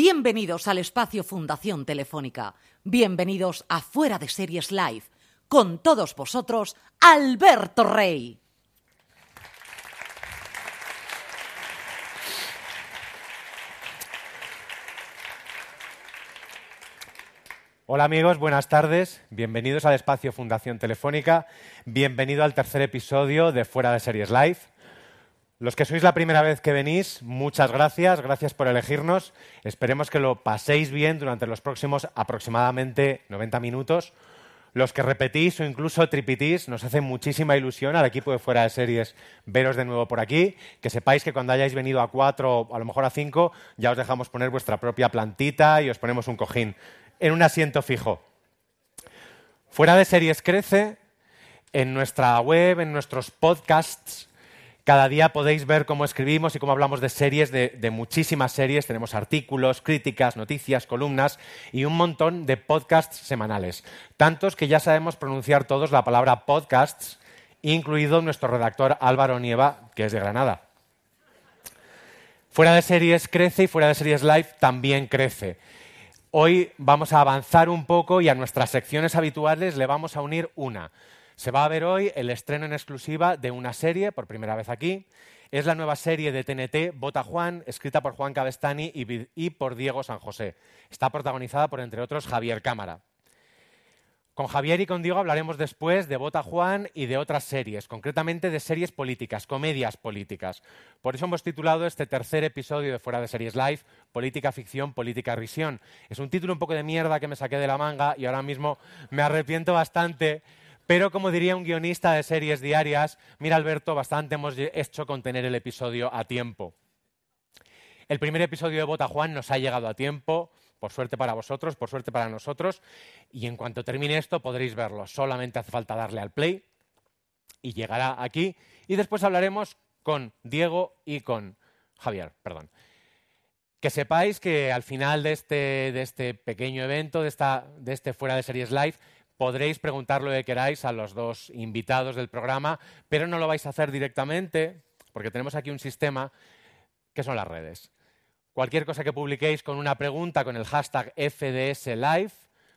Bienvenidos al espacio Fundación Telefónica. Bienvenidos a Fuera de Series Live. Con todos vosotros, Alberto Rey. Hola amigos, buenas tardes. Bienvenidos al espacio Fundación Telefónica. Bienvenido al tercer episodio de Fuera de Series Live. Los que sois la primera vez que venís, muchas gracias, gracias por elegirnos. Esperemos que lo paséis bien durante los próximos aproximadamente 90 minutos. Los que repetís o incluso tripitís, nos hace muchísima ilusión al equipo de Fuera de Series veros de nuevo por aquí. Que sepáis que cuando hayáis venido a cuatro o a lo mejor a cinco, ya os dejamos poner vuestra propia plantita y os ponemos un cojín en un asiento fijo. Fuera de series crece, en nuestra web, en nuestros podcasts, cada día podéis ver cómo escribimos y cómo hablamos de series, de, muchísimas series. Tenemos artículos, críticas, noticias, columnas y un montón de podcasts semanales. Tantos que ya sabemos pronunciar todos la palabra podcasts, incluido nuestro redactor Álvaro Nieva, que es de Granada. Fuera de series crece y fuera de series live también crece. Hoy vamos a avanzar un poco y a nuestras secciones habituales le vamos a unir una. Se va a ver hoy el estreno en exclusiva de una serie, por primera vez aquí. Es la nueva serie de TNT, Bota Juan, escrita por Juan Cabestani y, por Diego San José. Está protagonizada por, entre otros, Javier Cámara. Con Javier y con Diego hablaremos después de Bota Juan y de otras series, concretamente de series políticas, comedias políticas. Por eso hemos titulado este tercer episodio de Fuera de Series Live, Política Ficción, Política Risión. Es un título un poco de mierda que me saqué de la manga y ahora mismo me arrepiento bastante. Pero como diría un guionista de series diarias, mira Alberto, bastante hemos hecho con tener el episodio a tiempo. El primer episodio de Bota Juan nos ha llegado a tiempo, por suerte para vosotros, por suerte para nosotros. Y en cuanto termine esto podréis verlo. Solamente hace falta darle al play y llegará aquí. Y después hablaremos con Diego y con Javier, perdón. Que sepáis que al final de este, de este pequeño evento, de, esta, de este Fuera de Series Live, podréis preguntar lo que queráis a los dos invitados del programa, pero no lo vais a hacer directamente, porque tenemos aquí un sistema que son las redes. Cualquier cosa que publiquéis con una pregunta con el hashtag FDSLive,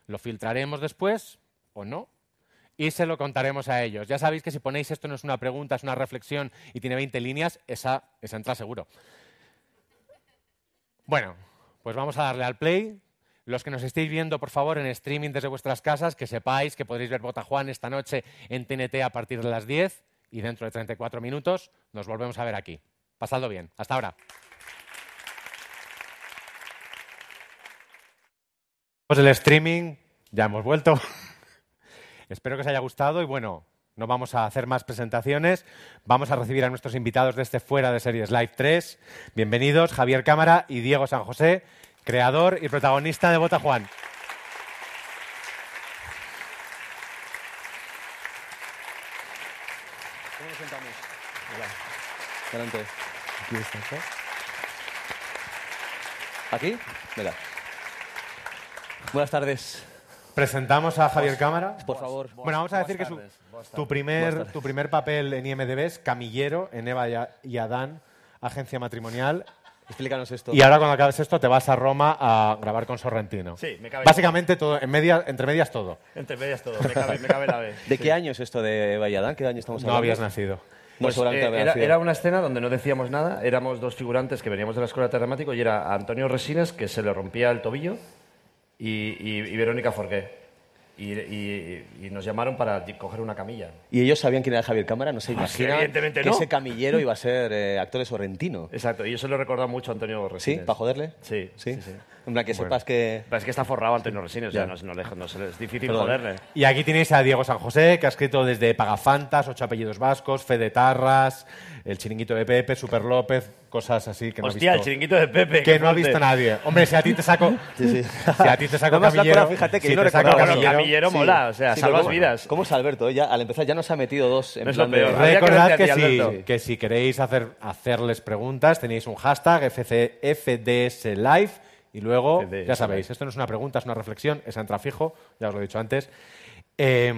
lo filtraremos después o no y se lo contaremos a ellos. Ya sabéis que si ponéis esto no es una pregunta, es una reflexión y tiene 20 líneas, esa, esa entra seguro. Bueno, pues vamos a darle al play. Los que nos estéis viendo, por favor, en streaming desde vuestras casas, que sepáis que podréis ver Botajuan esta noche en TNT a partir de las 10 y dentro de 34 minutos nos volvemos a ver aquí. Pasadlo bien. Hasta ahora. Pues el streaming, ya hemos vuelto. Espero que os haya gustado y bueno, no vamos a hacer más presentaciones. Vamos a recibir a nuestros invitados de este Fuera de Series Live 3. Bienvenidos Javier Cámara y Diego San José, creador y protagonista de Bota Juan. ¿Cómo nos sentamos? Hola. Adelante. Aquí está. ¿Aquí? Mira. Buenas tardes. Presentamos a Javier Cámara. Por favor. Bueno, vamos a decir que su, tu, primer, tu primer papel en IMDB es camillero en Eva y Adán, agencia matrimonial. Explícanos esto. Y ahora cuando acabes esto te vas a Roma a grabar con Sorrentino. Sí, me cabe. Básicamente todo, en media, entre medias todo. Entre medias todo, me cabe, me cabe la vez. ¿De Sí. qué año es esto de Eva y Adán? ¿Qué año estamos No hablando? habías nacido. No, Pues, eh, era, nacido. era una escena donde no decíamos nada, éramos dos figurantes que veníamos de la escuela de dramático y era Antonio Resines, que se le rompía el tobillo, y, y- y Verónica Forqué. y, y- y nos llamaron para coger una camilla. ¿Y ellos sabían quién era Javier Cámara? No se Ah, sí, imaginan evidentemente que no. ese camillero iba a ser eh, actor de Sorrentino. Exacto, y eso lo recordado mucho a Antonio ¿Sí? Resines. ¿Para joderle? Sí, ¿Sí? sí, sí. En plan, que sepas que... Pero es que está forrado Antonio Resines, o sea, Ya. no, no no es difícil Perdón. joderle. Y aquí tenéis a Diego San José, que ha escrito desde Pagafantas, Ocho Apellidos Vascos, Fede Tarras, El Chiringuito de Pepe, Super López, cosas así que no Hostia, ha el visto. chiringuito de Pepe. que no ha visto nadie. Hombre, si a ti te saco. sí. Si a ti te saco No has camillero. fíjate, que si yo no te saco camillero, camillero Sí. mola, o sea, Sí, salvas ¿cómo- vidas. ¿Cómo es Alberto? Ya, al empezar ya nos ha metido dos en No es plan lo peor. de... Habría que Recordad que, si, que si queréis hacer, hacerles preguntas, tenéis un hashtag FC, FDS Live y luego, FDS ya sabéis, esto no es una pregunta, es una reflexión, es fijo, ya os lo he dicho antes. Eh,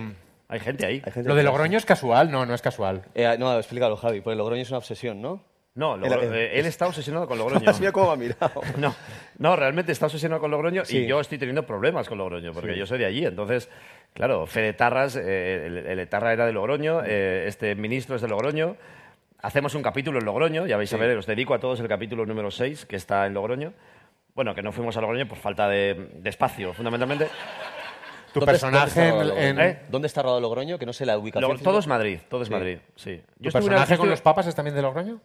Hay gente ahí. Hay gente lo de Logroño es casual, no, no es casual. Eh, no, explícalo, Javi, porque el Logroño es una obsesión, ¿no? No, Logro- El- el- eh, él está obsesionado con Logroño. Mira cómo ha mirado. No, no, realmente está obsesionado con Logroño Sí. y yo estoy teniendo problemas con Logroño, porque yo soy de allí. Entonces, claro, Fede Tarras, eh, el, el Etarra era de Logroño, eh, este ministro es de Logroño. Hacemos un capítulo en Logroño, ya vais a ver, os dedico a todos el capítulo número 6, que está en Logroño. Bueno, que no fuimos a Logroño por falta de, de espacio, fundamentalmente. Tu ¿Dónde- personaje dónde está en, rodado en- Logroño? ¿Eh? ¿Dónde está rodado Logroño? Que no sé la ubicación. Lo- todo es Madrid, todo es Sí. Madrid, sí. ¿Tu estuve una- personaje con los papas es también de Logroño?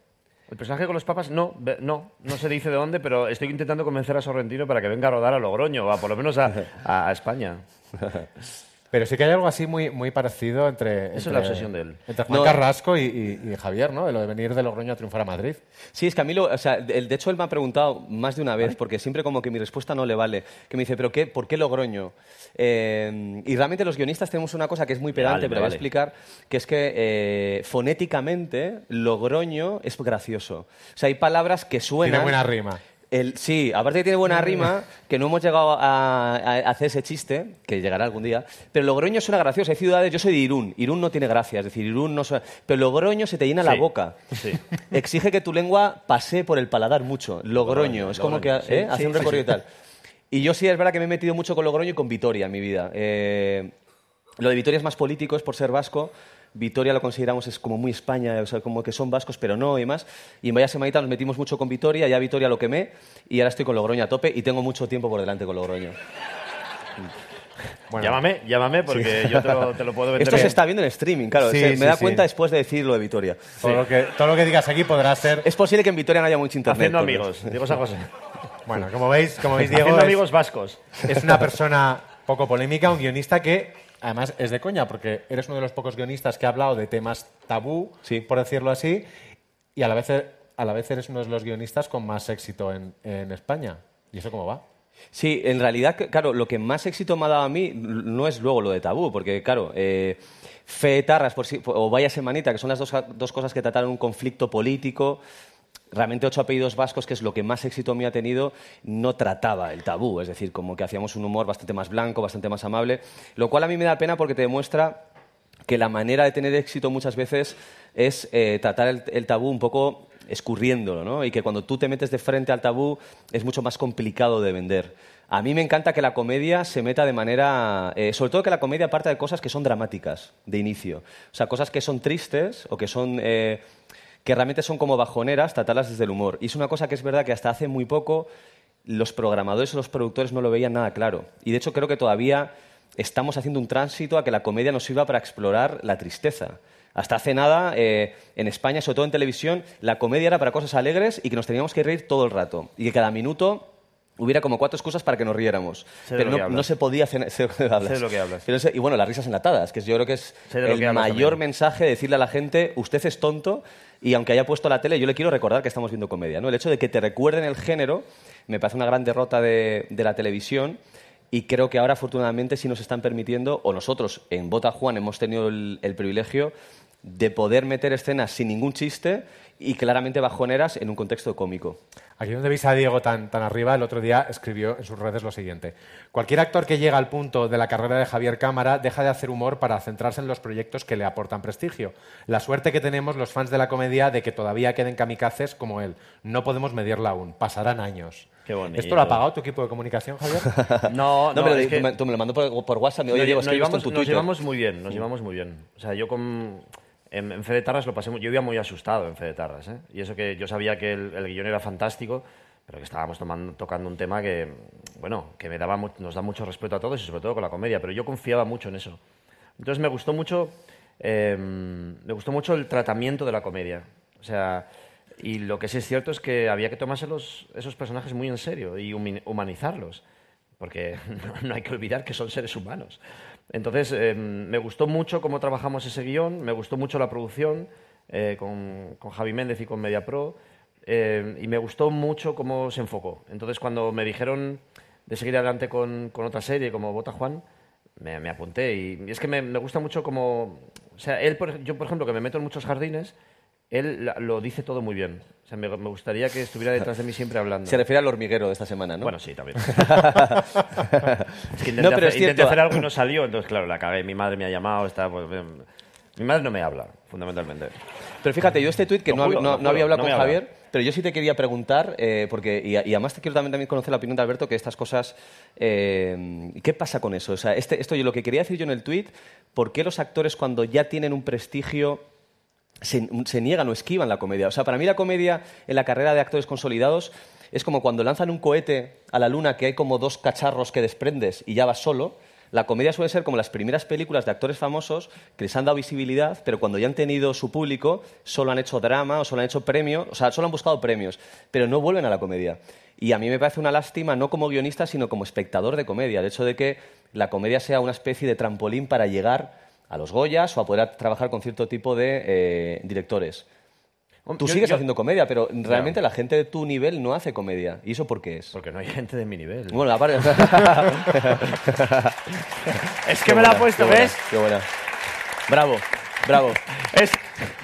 El personaje con los papas, no, no, no se dice de dónde, pero estoy intentando convencer a Sorrentino para que venga a rodar a Logroño, o a, por lo menos a- a España. Pero sí que hay algo así muy, muy parecido entre, es entre- la obsesión de él. entre Juan No, Carrasco y, y- y Javier, ¿no? De lo de venir de Logroño a triunfar a Madrid. Sí, es que a mí, lo, o sea, de, de hecho, él me ha preguntado más de una vez, porque siempre como que mi respuesta no le vale, que me dice, ¿pero qué? ¿Por qué Logroño? Eh, y realmente los guionistas tenemos una cosa que es muy pedante, vale, pero voy a vale. explicar, que es que eh, fonéticamente Logroño es gracioso. O sea, hay palabras que suenan... Tiene buena rima. El, sí, aparte que tiene buena rima, que no hemos llegado a, a hacer ese chiste, que llegará algún día, pero Logroño suena gracioso. Hay ciudades, yo soy de Irún, Irún no tiene gracia, es decir, Irún no suena, pero Logroño se te llena la boca. sí. Exige que tu lengua pase por el paladar mucho. Logroño, es como Logroño, que sí, ¿eh? hace sí, un recorrido sí. y tal. Y yo sí es verdad que me he metido mucho con Logroño y con Vitoria en mi vida. Eh, lo de Vitoria es más político, es por ser vasco. Vitoria lo consideramos es como muy España, o sea, como que son vascos, pero no y más. Y en vaya semanita nos metimos mucho con Vitoria, ya Vitoria lo quemé y ahora estoy con Logroño a tope y tengo mucho tiempo por delante con Logroño. Bueno, Llámame, llámame porque yo te lo, te lo puedo vender. Esto se bien. está viendo en streaming, claro. Sí, se- me sí, da sí. cuenta después de decir lo de Vitoria. todo, lo que, todo lo que digas aquí podrá ser... Es posible que en Vitoria no haya mucho internet. Haciendo amigos, Diego San José. Bueno, como veis, como veis Diego Haciendo es, amigos vascos. es una persona poco polémica, un guionista que además es de coña, porque eres uno de los pocos guionistas que ha hablado de temas tabú, Sí. por decirlo así, y a la vez, a la vez eres uno de los guionistas con más éxito en, en España. ¿Y eso cómo va? Sí, en realidad, claro, lo que más éxito me ha dado a mí no es luego lo de tabú, porque, claro, eh, Fe Tarras por sí- o Vaya Semanita, que son las dos, dos cosas que trataron un conflicto político, realmente Ocho Apellidos Vascos, que es lo que más éxito me ha tenido, no trataba el tabú, es decir, como que hacíamos un humor bastante más blanco, bastante más amable, lo cual a mí me da pena porque te demuestra que la manera de tener éxito muchas veces es eh, tratar el, el tabú un poco escurriéndolo, ¿no? Y que cuando tú te metes de frente al tabú es mucho más complicado de vender. A mí me encanta que la comedia se meta de manera... eh, sobre todo que la comedia parta de cosas que son dramáticas de inicio. O sea, cosas que son tristes o que son... eh, que realmente son como bajoneras, tratarlas desde el humor. Y es una cosa que es verdad que hasta hace muy poco los programadores o los productores no lo veían nada claro. Y de hecho creo que todavía estamos haciendo un tránsito a que la comedia nos sirva para explorar la tristeza. Hasta hace nada, eh, en España, sobre todo en televisión, la comedia era para cosas alegres y que nos teníamos que reír todo el rato. Y que cada minuto hubiera como cuatro excusas para que nos riéramos. Sé Pero no, no se podía hacer... Sé de lo que hablas. Sé de lo que hablas. Pero y bueno, las risas enlatadas, que yo creo que es el que mayor también. mensaje de decirle a la gente, usted es tonto y aunque haya puesto la tele, yo le quiero recordar que estamos viendo comedia. ¿no? El hecho de que te recuerden el género me parece una gran derrota de, de la televisión y creo que ahora afortunadamente sí nos están permitiendo, o nosotros en Bota Juan hemos tenido el, el privilegio de poder meter escenas sin ningún chiste y claramente bajoneras en un contexto cómico. Aquí donde veis a Diego tan, tan arriba, el otro día escribió en sus redes lo siguiente. Cualquier actor que llega al punto de la carrera de Javier Cámara deja de hacer humor para centrarse en los proyectos que le aportan prestigio. La suerte que tenemos los fans de la comedia de que todavía queden kamikazes como él. No podemos medirla aún. Pasarán años. Qué bonito. ¿Esto lo ha pagado tu equipo de comunicación, Javier? No, no, pero es tú que me- tú me lo mandó por, por WhatsApp, me oye, nos, Diego, nos llevamos, tu nos llevamos muy bien, nos llevamos muy bien. O sea, yo con... En, en Fede Tarras lo pasé muy... Yo iba muy asustado en Fede Tarras, ¿eh? Y eso que yo sabía que el, el era fantástico, pero que estábamos tomando- tocando un tema que, bueno, que me daba nos da mucho respeto a todos y sobre todo con la comedia, pero yo confiaba mucho en eso. Entonces me gustó mucho, eh, me gustó mucho el tratamiento de la comedia. O sea, y lo que sí es cierto es que había que tomarse los- esos personajes muy en serio y humanizarlos, porque no, no hay que olvidar que son seres humanos. Entonces, eh, me gustó mucho cómo trabajamos ese guion, me gustó mucho la producción eh, con, con Javi Méndez y con MediaPro, eh, y me gustó mucho cómo se enfocó. Entonces, cuando me dijeron de seguir adelante con, con otra serie como Bota Juan, me, me apunté. Y, es que me, me gusta mucho como... O sea, él, por yo, por ejemplo, que me meto en muchos jardines, él lo dice todo muy bien. O sea, me, me gustaría que estuviera detrás de mí siempre hablando. Se refiere al hormiguero de esta semana, ¿no? Bueno, sí, también. es que intenté, No, pero hacer, es intenté cierto. hacer algo y no salió, entonces, claro, la acabé. Mi madre me ha llamado, está, pues, mi madre no me habla, fundamentalmente. Pero fíjate, yo este tuit que no, juro, había hablado con habla. Javier, pero yo sí te quería preguntar, eh, porque, y, y además te quiero también, también conocer la opinión de Alberto, que estas cosas, eh, ¿qué pasa con eso? O sea, este, esto yo lo que quería decir yo en el tuit, ¿por qué los actores cuando ya tienen un prestigio se, niegan o esquivan la comedia? O sea, para mí la comedia en la carrera de actores consolidados es como cuando lanzan un cohete a la luna que hay como dos cacharros que desprendes y ya vas solo. La comedia suele ser como las primeras películas de actores famosos que les han dado visibilidad, pero cuando ya han tenido su público, solo han hecho drama o solo han hecho premios, o sea, solo han buscado premios, pero no vuelven a la comedia. Y a mí me parece una lástima, no como guionista, sino como espectador de comedia, el hecho de que la comedia sea una especie de trampolín para llegar a los Goyas o a poder trabajar con cierto tipo de eh, directores. Tú Yo- sigues yo- haciendo comedia, pero realmente la gente de tu nivel no hace comedia. ¿Y eso por qué es? Porque no hay gente de mi nivel. Bueno, aparte... es que me la ha puesto, qué buena, ¿ves? Qué buena. Bravo, bravo. Es-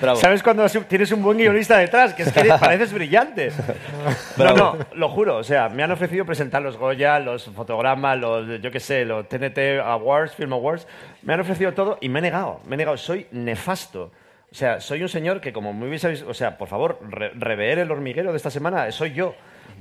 Bravo. ¿Sabes cuando tienes un buen guionista detrás? Que es que pareces brillante. No, Bravo. no, lo juro. O sea, me han ofrecido presentar los Goya, los fotogramas, los, yo qué sé, los TNT Awards, Film Awards. Me han ofrecido todo y me he negado. Me he negado. Soy nefasto. O sea, soy un señor que, como muy bien sabéis, o sea, por favor, re- rever el hormiguero de esta semana, soy yo.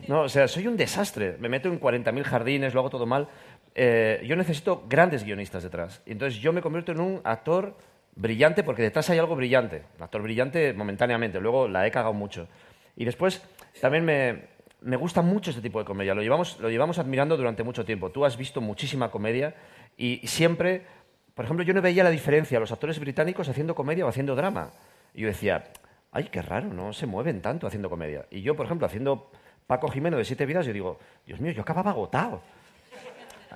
No, o sea, soy un desastre. Me meto en 40.000 jardines, lo hago todo mal. Eh, yo necesito grandes guionistas detrás. Entonces yo me convierto en un actor brillante porque detrás hay algo brillante. Un actor brillante momentáneamente, luego la he cagado mucho. Y después también me, me gusta mucho este tipo de comedia. Lo llevamos, lo llevamos admirando durante mucho tiempo. Tú has visto muchísima comedia y siempre, por ejemplo, yo no veía la diferencia los actores británicos haciendo comedia o haciendo drama. Y yo decía, ay, qué raro, no se mueven tanto haciendo comedia. Y yo, por ejemplo, haciendo Paco Jimeno de Siete Vidas, yo digo, Dios mío, yo acababa agotado.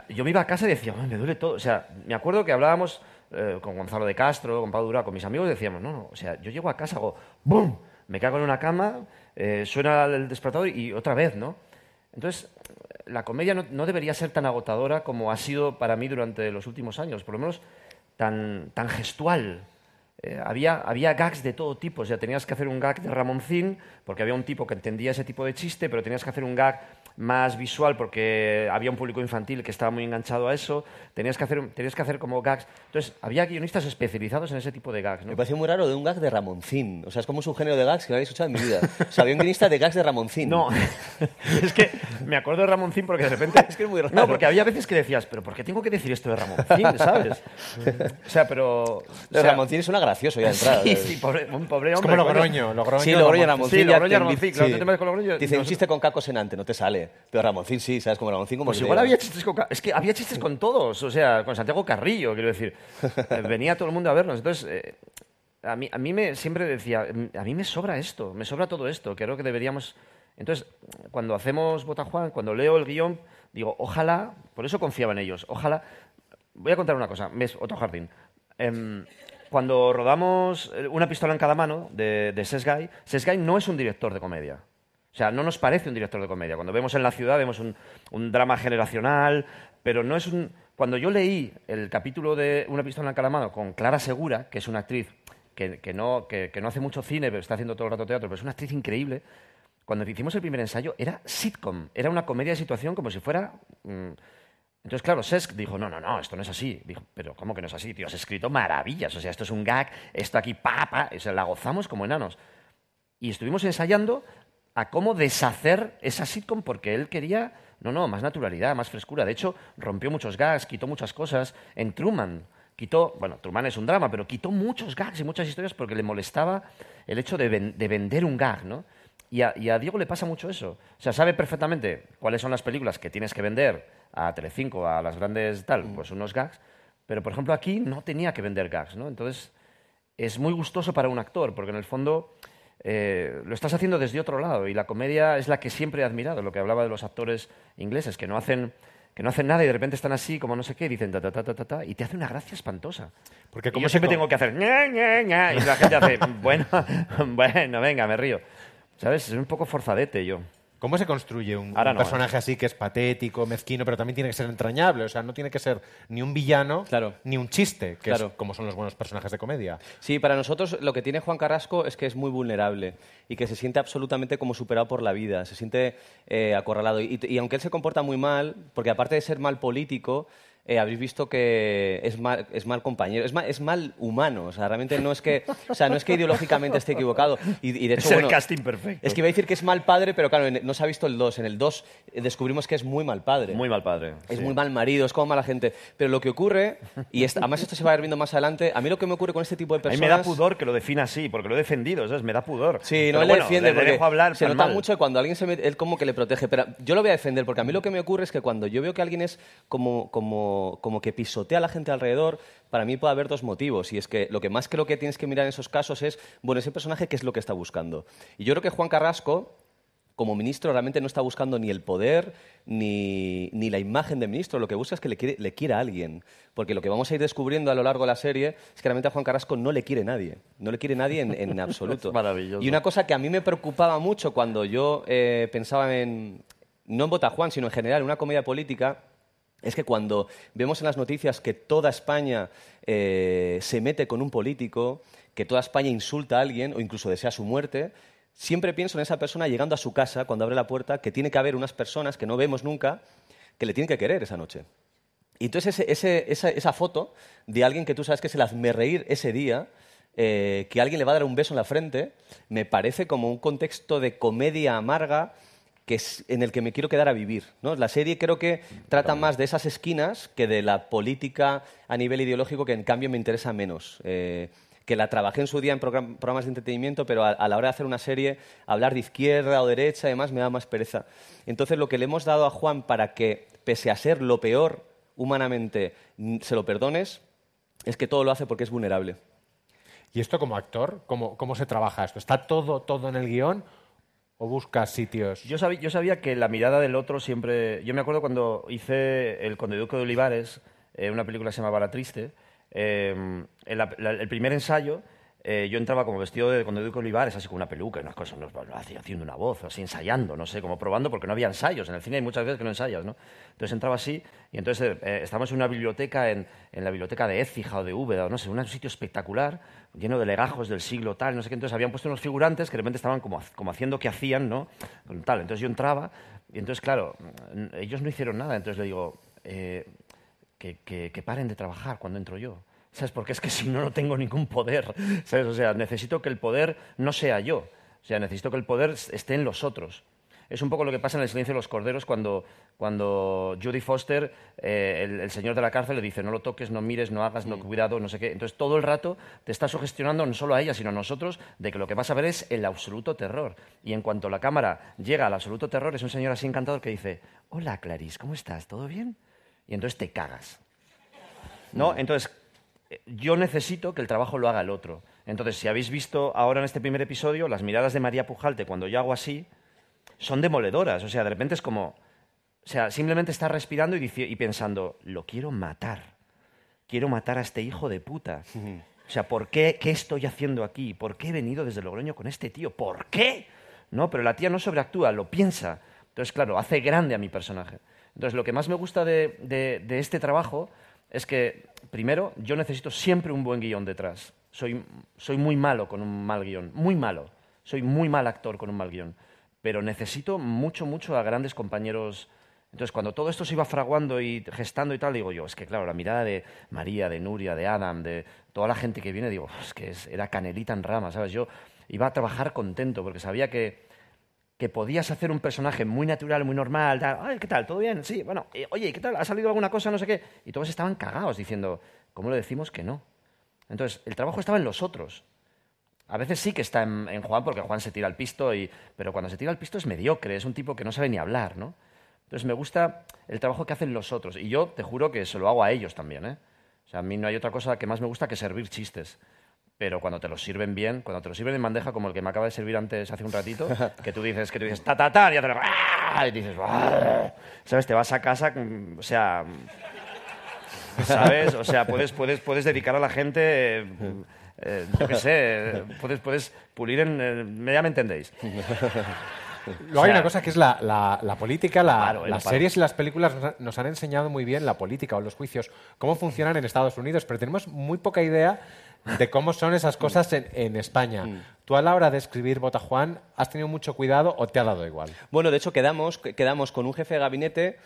Yo me iba a casa y decía, "Ay, me duele todo. O sea, me acuerdo que hablábamos eh, con Gonzalo de Castro, con Pau Dura, con mis amigos, decíamos, no, no, o sea, yo llego a casa, hago, ¡bum! Me cago en una cama, eh, suena el despertador y otra vez, ¿no? Entonces, la comedia no, no debería ser tan agotadora como ha sido para mí durante los últimos años, por lo menos tan, tan gestual. Eh, había, había gags de todo tipo, o sea, tenías que hacer un gag de Ramoncín, porque había un tipo que entendía ese tipo de chiste, pero tenías que hacer un gag más visual porque había un público infantil que estaba muy enganchado a eso, tenías que hacer, tenías que hacer como gags. Entonces, había guionistas especializados en ese tipo de gags. ¿no? Me pareció muy raro de un gag de Ramoncín. O sea, es como un subgénero de gags que no había escuchado en mi vida. O sea, había un guionista de gags de Ramoncín. No, es que me acuerdo de Ramoncín porque de repente... Es que es muy raro. No, porque había veces que decías, pero ¿por qué tengo que decir esto de Ramoncín, sabes? O sea, pero... o sea, Ramoncín suena gracioso ya de entrada. Sí, sí, pobre, un pobre Es hombre. como. Logroño. Logroño Sí, Logroño. Ramoncín. Sí, Logroño te- Ramoncín, claro, tú te metes con Logroño, Dice, un no- chiste con caco senante, no te sale. Pero Ramoncín sí, ¿sabes? Como Ramoncín como Pues que igual te- había chistes con... ca- Es que había chistes con todos, o sea, con Santiago Carrillo, quiero decir. Eh, Venía todo el mundo a vernos. Entonces, eh, a, mí, a mí me siempre decía, "Mm, a mí me sobra esto, me sobra todo esto, creo que deberíamos... Entonces, cuando hacemos Botajuan, cuando leo el guion, digo, ojalá, por eso confiaba en ellos, ojalá... Voy a contar una cosa, ves, otro jardín. Em, cuando rodamos eh, Una pistola en cada mano de, de Sesgay, Sesgay no es un director de comedia. O sea, no nos parece un director de comedia. Cuando vemos en la ciudad vemos un, drama generacional, pero no es un... Cuando yo leí el capítulo de Una pistola en cada mano con Clara Segura, que es una actriz que, no, que, no hace mucho cine, pero está haciendo todo el rato teatro, pero es una actriz increíble, cuando hicimos el primer ensayo era sitcom, era una comedia de situación como si fuera... mm, entonces, claro, Sesk dijo, no, no, no, esto no es así. Dijo, pero ¿cómo que no es así? Tío, has escrito maravillas. O sea, esto es un gag, esto aquí, pa, pa. La gozamos como enanos. Y estuvimos ensayando a cómo deshacer esa sitcom porque él quería, no, no, más naturalidad, más frescura. De hecho, rompió muchos gags, quitó muchas cosas. En Truman, quitó, bueno, Truman es un drama, pero quitó muchos gags y muchas historias porque le molestaba el hecho de, ven- de vender un gag, ¿no? Y a, y a Diego le pasa mucho eso. O sea, sabe perfectamente cuáles son las películas que tienes que vender a Telecinco, a las grandes tal, pues unos gags. Pero, por ejemplo, aquí no tenía que vender gags, ¿no? Entonces, es muy gustoso para un actor, porque en el fondo eh, lo estás haciendo desde otro lado. Y la comedia es la que siempre he admirado, lo que hablaba de los actores ingleses, que no hacen, que no hacen nada y de repente están así, como no sé qué, y dicen ta, ta, ta, ta, ta, ta, y te hace una gracia espantosa. Porque como yo siempre tengo que hacer ña, ña, ña, y la gente hace, bueno, bueno, venga, me río. ¿Sabes? Es un poco forzadete yo. ¿Cómo se construye un, Ahora un no, personaje así que es patético, mezquino, pero también tiene que ser entrañable? O sea, no tiene que ser ni un villano Claro. ni un chiste, que Claro. es como son los buenos personajes de comedia. Sí, para nosotros lo que tiene Juan Carrasco es que es muy vulnerable y que se siente absolutamente como superado por la vida, se siente eh, acorralado. Y, y aunque él se comporta muy mal, porque aparte de ser mal político, eh, habréis visto que es mal, es mal compañero, es mal, es mal humano. O sea, realmente no es que, o sea, no es que ideológicamente esté equivocado. Y, y de hecho, Es el casting perfecto. Es que iba a decir que es mal padre, pero claro, en- no se ha visto el 2. En el 2 descubrimos que es muy mal padre. Muy mal padre. Es sí. muy mal marido, es como mala gente. Pero lo que ocurre, y es- además esto se va a ir viendo más adelante, a mí lo que me ocurre con este tipo de A mí personas... me da pudor que lo defina así, porque lo he defendido, ¿sabes? Me da pudor. Sí, Pero no él bueno, le defiende le dejo hablar se nota mal. mucho que cuando alguien se mete, él como que le protege. Pero yo lo voy a defender porque a mí lo que me ocurre es que cuando yo veo que alguien es como, como, como que pisotea a la gente alrededor, para mí puede haber dos motivos. Y es que lo que más creo que tienes que mirar en esos casos es, bueno, ese personaje, ¿qué es lo que está buscando? Y yo creo que Juan Carrasco, como ministro, realmente no está buscando ni el poder ni, ni la imagen de ministro. Lo que busca es que le, quiere, le quiera a alguien. Porque lo que vamos a ir descubriendo a lo largo de la serie es que realmente a Juan Carrasco no le quiere nadie. No le quiere nadie en, en absoluto. Es maravilloso. Y una cosa que a mí me preocupaba mucho cuando yo eh, pensaba en, no en Bota Juan, sino en general, en una comedia política, es que cuando vemos en las noticias que toda España eh, se mete con un político, que toda España insulta a alguien o incluso desea su muerte, siempre pienso en esa persona llegando a su casa cuando abre la puerta, que tiene que haber unas personas que no vemos nunca que le tienen que querer esa noche. Y entonces esa, foto de alguien que tú sabes que se la me reír ese día, eh, que alguien le va a dar un beso en la frente, me parece como un contexto de comedia amarga que es en el que me quiero quedar a vivir. ¿no? La serie creo que trata más de esas esquinas que de la política a nivel ideológico, que en cambio me interesa menos. Eh, que la trabajé en su día en program- programas de entretenimiento, pero a, a la hora de hacer una serie, hablar de izquierda o derecha, además, me da más pereza. Entonces, lo que le hemos dado a Juan para que, pese a ser lo peor humanamente, se lo perdones, es que todo lo hace porque es vulnerable. ¿Y esto como actor? ¿Cómo, cómo se trabaja esto? ¿Está todo, todo en el guion o buscas sitios? Yo sabía, que la mirada del otro siempre... Yo me acuerdo cuando hice El Conde Duque de Olivares, eh, una película que se llamaba La Triste, eh, el primer ensayo eh, yo entraba como vestido de Conde Duque Olivares, así con una peluca y unas cosas, no, no, hacía- haciendo una voz, así ensayando, no sé, como probando, porque no había ensayos. En el cine hay muchas veces que no ensayas, ¿no? Entonces entraba así y entonces eh, estábamos en una biblioteca, en, en la biblioteca de Écija o de Úbeda, o no sé, un sitio espectacular, lleno de legajos del siglo tal, no sé qué. Entonces habían puesto unos figurantes que de repente estaban como, como haciendo que hacían, ¿no? Tal. Entonces yo entraba y entonces, claro, ellos no hicieron nada. Entonces le digo, eh, que- que paren de trabajar cuando entro yo. ¿Sabes? Porque es que si no, no tengo ningún poder. ¿Sabes? O sea, necesito que el poder no sea yo. O sea, necesito que el poder esté en los otros. Es un poco lo que pasa en El silencio de los corderos cuando, cuando Judy Foster, eh, el, el señor de la cárcel, le dice no lo toques, no mires, no hagas, no cuidado, no sé qué. Entonces todo el rato te está sugestionando no solo a ella, sino a nosotros, de que lo que vas a ver es el absoluto terror. Y en cuanto la cámara llega al absoluto terror, es un señor así encantador que dice, hola Clarice, ¿cómo estás? ¿Todo bien? Y entonces te cagas. ¿No? Entonces, yo necesito que el trabajo lo haga el otro. Entonces, si habéis visto ahora en este primer episodio, las miradas de María Pujalte cuando yo hago así son demoledoras. O sea, de repente es como. O sea, simplemente está respirando y, y pensando, lo quiero matar. Quiero matar a este hijo de puta. O sea, ¿por qué? ¿Qué estoy haciendo aquí? ¿Por qué he venido desde Logroño con este tío? ¿Por qué? No, pero la tía no sobreactúa, lo piensa. Entonces, claro, hace grande a mi personaje. Entonces, lo que más me gusta de, de- de este trabajo es que, primero, yo necesito siempre un buen guion detrás. Soy, soy muy malo con un mal guion, muy malo. Soy muy mal actor con un mal guion. Pero necesito mucho, mucho a grandes compañeros. Entonces, cuando todo esto se iba fraguando y gestando y tal, digo yo, es que claro, la mirada de María, de Nuria, de Adam, de toda la gente que viene, digo, es que es- era canelita en rama, ¿sabes? Yo iba a trabajar contento porque sabía que, que podías hacer un personaje muy natural, muy normal, tal, "Ay, ¿qué tal? ¿Todo bien? Sí, bueno, eh, oye, ¿qué tal? ¿Ha salido alguna cosa? No sé qué. Y todos estaban cagados diciendo, ¿cómo le decimos que no? Entonces, el trabajo estaba en los otros. A veces sí que está en, en Juan, porque Juan se tira al pisto, y, pero cuando se tira al pisto es mediocre, es un tipo que no sabe ni hablar, ¿no? Entonces me gusta el trabajo que hacen los otros, y yo te juro que se lo hago a ellos también, ¿eh? O sea, a mí no hay otra cosa que más me gusta que servir chistes. Pero cuando te los sirven bien, cuando te los sirven en bandeja, como el que me acaba de servir antes hace un ratito, que tú dices, que tú dices, ta, ta, ta, y, ya te lo- y dices. ¿sabes? Te vas a casa, mm, o sea, ¿sabes? O sea, puedes, puedes, puedes dedicar a la gente, eh, eh, yo qué sé, puedes, puedes pulir en... eh, ya me entendéis. Luego hay una cosa que es la, la- la política, la- Claro, el las paro. series y las películas nos han enseñado muy bien la política o los juicios, cómo funcionan en Estados Unidos, pero tenemos muy poca idea de cómo son esas cosas en, en España. Mm. Tú a la hora de escribir Bota Juan, ¿has tenido mucho cuidado o te ha dado igual? Bueno, de hecho, quedamos, quedamos con un jefe de gabinete,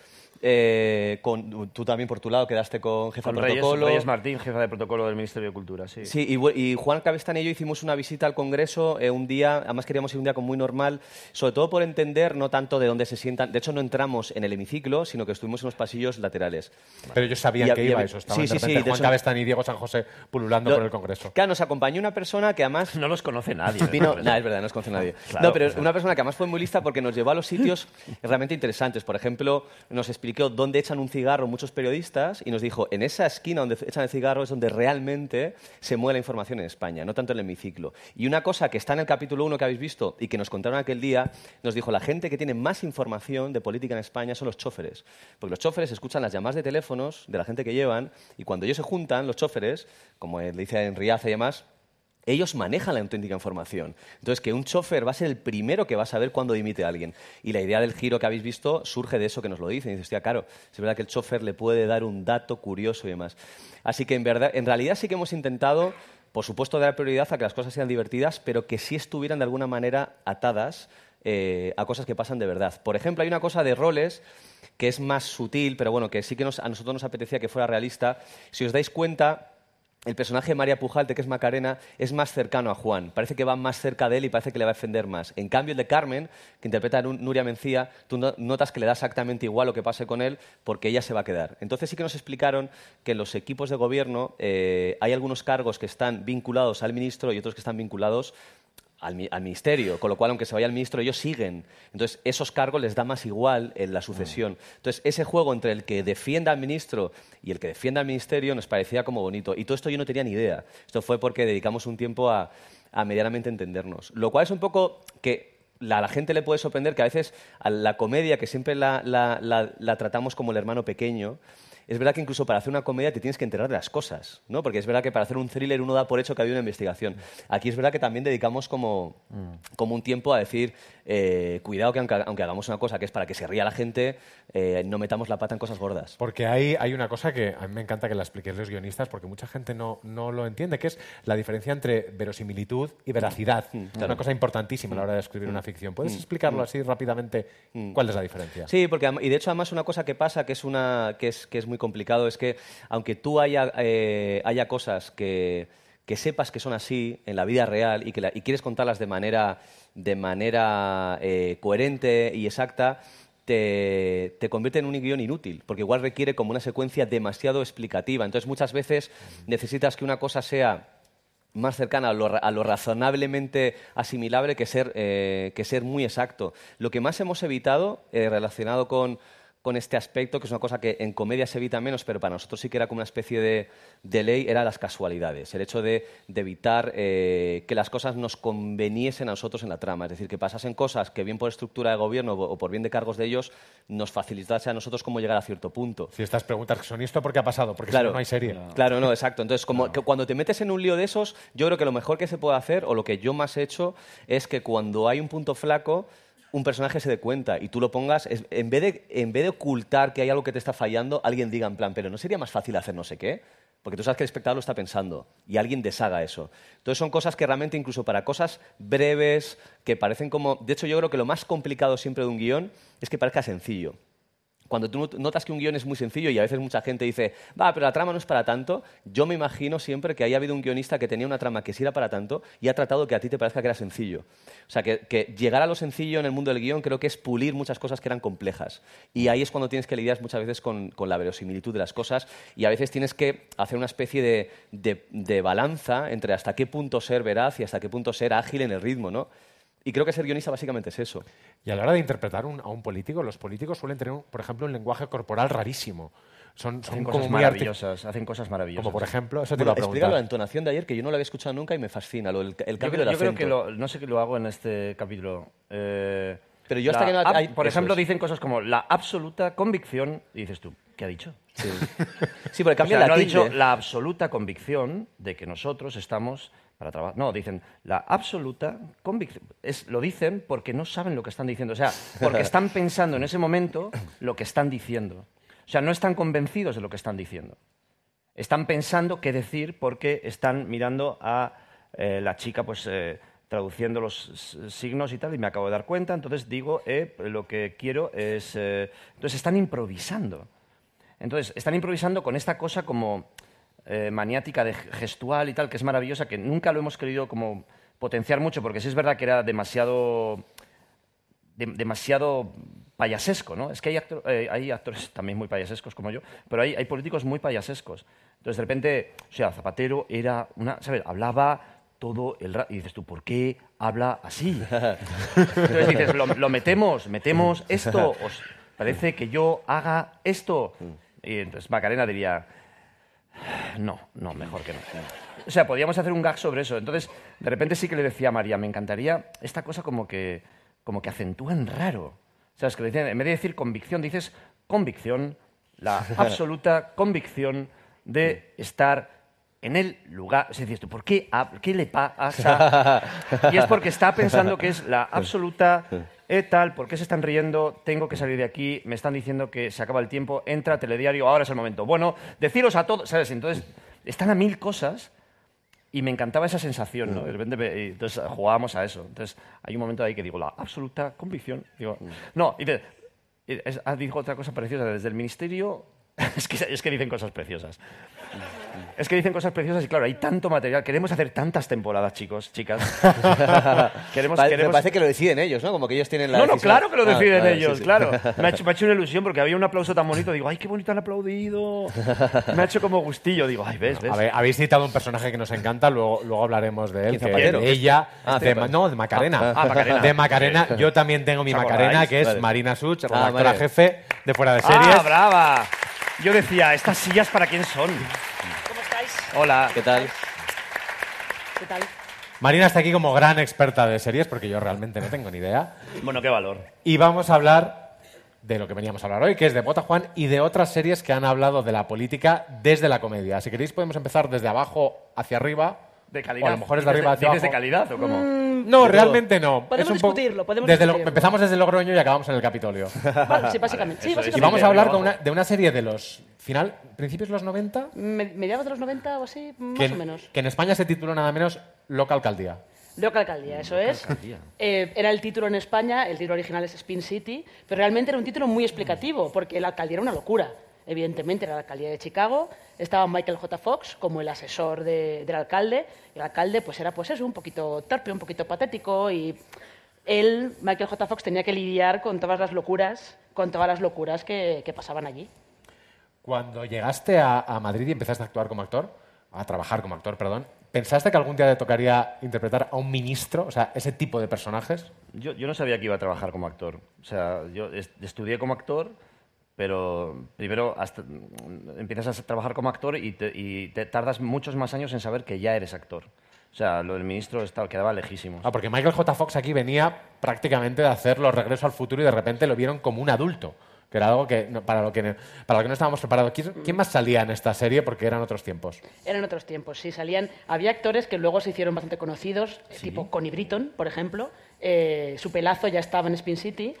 eh, con, tú también por tu lado quedaste con Con de protocolo. Reyes Martín, jefa de protocolo del Ministerio de Cultura, sí. Sí, y, Juan Cabestán y yo hicimos una visita al Congreso eh, un día, además queríamos ir un día como muy normal, sobre todo por entender no tanto de dónde se sientan, de hecho no entramos en el hemiciclo, sino que estuvimos en los pasillos laterales. Pero ellos sabían Y que y iba eso. Estaban sí, de sí, repente sí, de Juan hecho- Cabestán y Diego San José pululando Lo- por el Congreso. Claro, nos acompañó una persona que además No los conoce nadie. Vino, nah, es verdad, no nos conoce nadie. Claro, no, pero pues, una persona que además fue muy lista porque nos llevó a los sitios realmente interesantes. Por ejemplo, nos explicó dónde echan un cigarro muchos periodistas y nos dijo, en esa esquina donde echan el cigarro es donde realmente se mueve la información en España, no tanto en el hemiciclo. Y una cosa que está en el capítulo 1 que habéis visto y que nos contaron aquel día, nos dijo, la gente que tiene más información de política en España son los choferes. Porque los choferes escuchan las llamadas de teléfonos de la gente que llevan y cuando ellos se juntan, los choferes, como le dice en Riaza y demás, ellos manejan la auténtica información. Entonces, que un chofer va a ser el primero que va a saber cuándo dimite a alguien. Y la idea del giro que habéis visto surge de eso que nos lo dicen. Dices, hostia, claro, es verdad que el chofer le puede dar un dato curioso y demás. Así que, en, verdad, en realidad, sí que hemos intentado, por supuesto, dar prioridad a que las cosas sean divertidas, pero que sí estuvieran de alguna manera atadas eh, a cosas que pasan de verdad. Por ejemplo, hay una cosa de roles que es más sutil, pero bueno, que sí que nos- a nosotros nos apetecía que fuera realista. Si os dais cuenta, el personaje de María Pujalte, que es Macarena, es más cercano a Juan. Parece que va más cerca de él y parece que le va a defender más. En cambio, el de Carmen, que interpreta a Nu- Nuria Mencía, tú no- notas que le da exactamente igual lo que pase con él porque ella se va a quedar. Entonces sí que nos explicaron que en los equipos de gobierno eh, hay algunos cargos que están vinculados al ministro y otros que están vinculados al, al ministerio, con lo cual, aunque se vaya el ministro, ellos siguen. Entonces, esos cargos les da más igual en la sucesión. Entonces, ese juego entre el que defienda al ministro y el que defienda al ministerio nos parecía como bonito. Y todo esto yo no tenía ni idea. Esto fue porque dedicamos un tiempo a, a medianamente entendernos. Lo cual es un poco que la- a la gente le puede sorprender que a veces a la comedia, que siempre la, la- la- la tratamos como el hermano pequeño, es verdad que incluso para hacer una comedia te tienes que enterar de las cosas, ¿no? Porque es verdad que para hacer un thriller uno da por hecho que ha habido una investigación. Aquí es verdad que también dedicamos como, como un tiempo a decir, eh, cuidado que aunque, aunque hagamos una cosa que es para que se ría la gente, eh, no metamos la pata en cosas gordas. Porque hay, hay una cosa que a mí me encanta que la expliquéis los guionistas, porque mucha gente no, no lo entiende, que es la diferencia entre verosimilitud y veracidad. Es una cosa importantísima a la hora de escribir una ficción. ¿Puedes explicarlo así rápidamente? ¿Cuál es la diferencia? Sí, porque y de hecho además una cosa que pasa que es una que es que es muy complicado es que aunque tú haya eh, haya cosas que que sepas que son así en la vida real y que la- y quieres contarlas de manera de manera eh, coherente y exacta te, te convierte en un guion inútil, porque igual requiere como una secuencia demasiado explicativa. Entonces muchas veces necesitas que una cosa sea más cercana a lo, a lo razonablemente asimilable que ser, eh, que ser muy exacto. Lo que más hemos evitado relacionado con, con este aspecto, que es una cosa que en comedia se evita menos, pero para nosotros sí que era como una especie de, de ley, era las casualidades. El hecho de, de evitar eh, que las cosas nos conveniesen a nosotros en la trama. Es decir, que pasasen cosas que bien por estructura de gobierno o por bien de cargos de ellos nos facilitase a nosotros cómo llegar a cierto punto. Si estas preguntas que son ¿y esto por qué ha pasado? Porque si no, no hay serie. Claro, no, exacto. Entonces, como que cuando te metes en un lío de esos, yo creo que lo mejor que se puede hacer, o lo que yo más he hecho, es que cuando hay un punto flaco, un personaje se dé cuenta y tú lo pongas, en, vez de, en vez de ocultar que hay algo que te está fallando, alguien diga en plan, pero ¿no sería más fácil hacer no sé qué? Porque tú sabes que el espectador lo está pensando y alguien deshaga eso. Entonces son cosas que realmente incluso para cosas breves, que parecen como... De hecho yo creo que lo más complicado siempre de un guion es que parezca sencillo. Cuando tú not- notas que un guion es muy sencillo y a veces mucha gente dice, va, pero la trama no es para tanto, yo me imagino siempre que haya habido un guionista que tenía una trama que sí era para tanto y ha tratado que a ti te parezca que era sencillo. O sea, que, llegar a lo sencillo en el mundo del guion creo que es pulir muchas cosas que eran complejas. Y ahí es cuando tienes que lidiar muchas veces con, la verosimilitud de las cosas y a veces tienes que hacer una especie de- de balanza entre hasta qué punto ser veraz y hasta qué punto ser ágil en el ritmo, ¿no? Y creo que ser guionista básicamente es eso. Y a la hora de interpretar un- a un político, los políticos suelen tener, un- por ejemplo, un lenguaje corporal rarísimo. Son, son Hacen como cosas maravillosas, hacen cosas maravillosas. Como por ejemplo, eso te Bueno, iba a la entonación de ayer, que yo no lo había escuchado nunca y me fascina, lo el Yo, cambio creo- del yo creo que lo, no sé que lo hago en este capítulo. Eh, Pero yo hasta la que no ab- hay- por ejemplo, es. dicen cosas como la absoluta convicción, y dices tú, ¿qué ha dicho? Sí, porque O cambia sea, la no ha dicho la absoluta convicción de que nosotros estamos para trabajar. No, dicen la absoluta convicción. Es, lo dicen porque no saben lo que están diciendo. O sea, porque están pensando en ese momento lo que están diciendo. O sea, no están convencidos de lo que están diciendo. Están pensando qué decir porque están mirando a eh, la chica, pues. eh, traduciendo los signos y tal, y me acabo de dar cuenta, entonces digo, eh, lo que quiero es... eh, entonces están improvisando. Entonces, están improvisando con esta cosa como eh, maniática de gestual y tal, que es maravillosa, que nunca lo hemos querido como potenciar mucho, porque sí es verdad que era demasiado de- demasiado payasesco, ¿no? Es que hay, eh, hay actores también muy payasescos como yo, pero hay, hay políticos muy payasescos. Entonces, de repente, o sea, Zapatero era una, ¿sabes? Hablaba todo el rato. Y dices tú, ¿por qué habla así? Entonces dices, lo, lo metemos, metemos esto, os parece que yo haga esto. Y entonces Macarena diría, no, no, mejor que no. O sea, podíamos hacer un gag sobre eso. Entonces, de repente sí que le decía a María, me encantaría esta cosa como que, como que acentúan raro. ¿Sabes? Que le dicen, en vez de decir convicción, dices convicción, la absoluta convicción de estar en el lugar. Es decir, ¿por qué, qué le pasa? Y es porque está pensando que es la absoluta eh, tal, ¿por qué se están riendo? Tengo que salir de aquí, me están diciendo que se acaba el tiempo, entra telediario, ahora es el momento. Bueno, deciros a todos, ¿sabes? Entonces, están a mil cosas y me encantaba esa sensación, ¿no? De repente, entonces jugábamos a eso. Entonces, hay un momento ahí que digo, la absoluta convicción. Digo, no, y, de- es- ah, dijo otra cosa preciosa, desde el ministerio... Es que, es que dicen cosas preciosas. Es que dicen cosas preciosas y claro, hay tanto material. Queremos hacer tantas temporadas, chicos, chicas. queremos, Pa- Me queremos... parece que lo deciden ellos, ¿no? Como que ellos tienen la No, no, decisión. claro que lo Ah, deciden vale, ellos, sí, sí. claro. Me ha, hecho, me ha hecho una ilusión porque había un aplauso tan bonito. Digo, ay, qué bonito han aplaudido. Me ha hecho como gustillo. Digo, ay, ves, ves. A ver, habéis citado un personaje que nos encanta, luego, luego hablaremos de él. ¿Quién, que Zapatero? de ella, Ah, de- no, de Macarena. Ah, ah, Macarena. De Macarena. Yo también tengo mi ¿Os Macarena, que es Vale. Marina Such, Ah, redactora vale. jefe de Fuera de Series. ¡Ah, brava! Yo decía, ¿estas sillas para quién son? ¿Cómo estáis? Hola. ¿Qué tal? ¿Qué tal? Marina está aquí como gran experta de series, porque yo realmente no tengo ni idea. Bueno, qué valor. Y vamos a hablar de lo que veníamos a hablar hoy, que es de Bota Juan y de otras series que han hablado de la política desde la comedia. Si queréis podemos empezar desde abajo hacia arriba. De calidad. O a lo mejor es de ¿Dices arriba hacia ¿Dices de abajo. calidad o cómo? No, realmente no. Podemos Es un poco- discutirlo, podemos desde lo- discutirlo. empezamos desde Logroño y acabamos en el Capitolio. Vale, sí, básicamente. Sí, eso es. Y básicamente. vamos a hablar abajo. con una- de una serie de los final, principios de los 90, Me- Mediados de los 90 o así, más que, o menos. que en España se tituló nada menos Loca Alcaldía. Loca Alcaldía, eso es. Eh, era el título en España, el título original es Spin City, pero realmente era un título muy explicativo, porque la alcaldía era una locura. Evidentemente era la alcaldía de Chicago, estaba Michael J. Fox como el asesor de- del alcalde, y el alcalde pues era pues eso, un poquito torpe, un poquito patético, y él, Michael J. Fox, tenía que lidiar con todas las locuras, con todas las locuras que, que pasaban allí. Cuando llegaste a, a Madrid y empezaste a actuar como actor, a trabajar como actor, perdón, ¿pensaste que algún día te tocaría interpretar a un ministro, o sea, ese tipo de personajes? Yo, yo no sabía que iba a trabajar como actor. O sea, yo es- estudié como actor, pero primero hasta- mm, empiezas a trabajar como actor y te, y te tardas muchos más años en saber que ya eres actor. O sea, lo del ministro estaba, quedaba lejísimo. Ah, porque Michael J. Fox aquí venía prácticamente de hacer los regresos al futuro y de repente lo vieron como un adulto, que era algo que para lo que, no- para lo que no estábamos preparados. ¿Quién, quién más salía en esta serie? Porque eran otros tiempos. Eran otros tiempos, sí, salían. Había actores que luego se hicieron bastante conocidos, tipo Connie Britton, por ejemplo. Eh, su pelazo ya estaba en Spin City.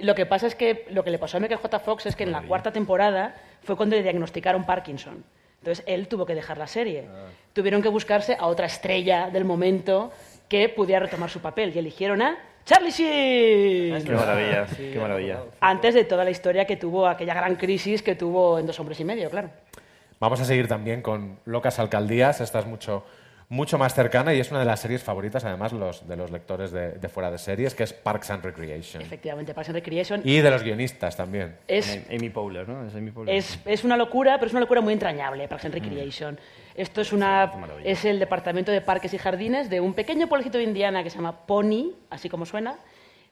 Lo que pasa es que lo que le pasó a Michael J. Fox es que en la cuarta temporada fue cuando le diagnosticaron Parkinson. Entonces él tuvo que dejar la serie. Tuvieron que buscarse a otra estrella del momento que pudiera retomar su papel y eligieron a Charlie Sheen. Qué maravilla, qué maravilla. Antes de toda la historia que tuvo, aquella gran crisis que tuvo en Dos Hombres y Medio, claro. Vamos a seguir también con Locas Alcaldías. Esta es mucho, mucho más cercana y es una de las series favoritas, además, los, de los lectores de, de fuera de series, que es Parks and Recreation. Efectivamente, Parks and Recreation Y de los guionistas también. es, Amy Powler, ¿no? Es Amy Powler. es, es una locura, pero es una locura muy entrañable, Parks and Recreation. Esto es, una, es el Departamento de Parques y Jardines de un pequeño pueblecito de Indiana que se llama Pony, así como suena.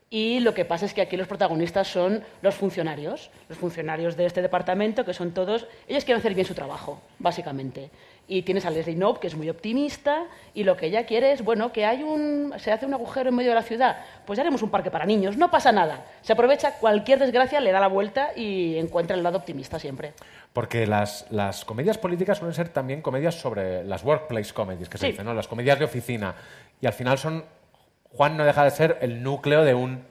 Y lo que pasa es que aquí los protagonistas son los funcionarios, los funcionarios de este departamento, que son todos, ellos quieren hacer bien su trabajo, básicamente. Y tienes a Leslie Knope, que es muy optimista, y lo que ella quiere es, bueno, que hay un, se hace un agujero en medio de la ciudad, pues ya haremos un parque para niños, no pasa nada. Se aprovecha cualquier desgracia, le da la vuelta y encuentra el lado optimista siempre. Porque las, las comedias políticas suelen ser también comedias sobre las workplace comedies, que se Sí. dicen, ¿no? Las comedias de oficina. Y al final son. Juan no deja de ser el núcleo de un.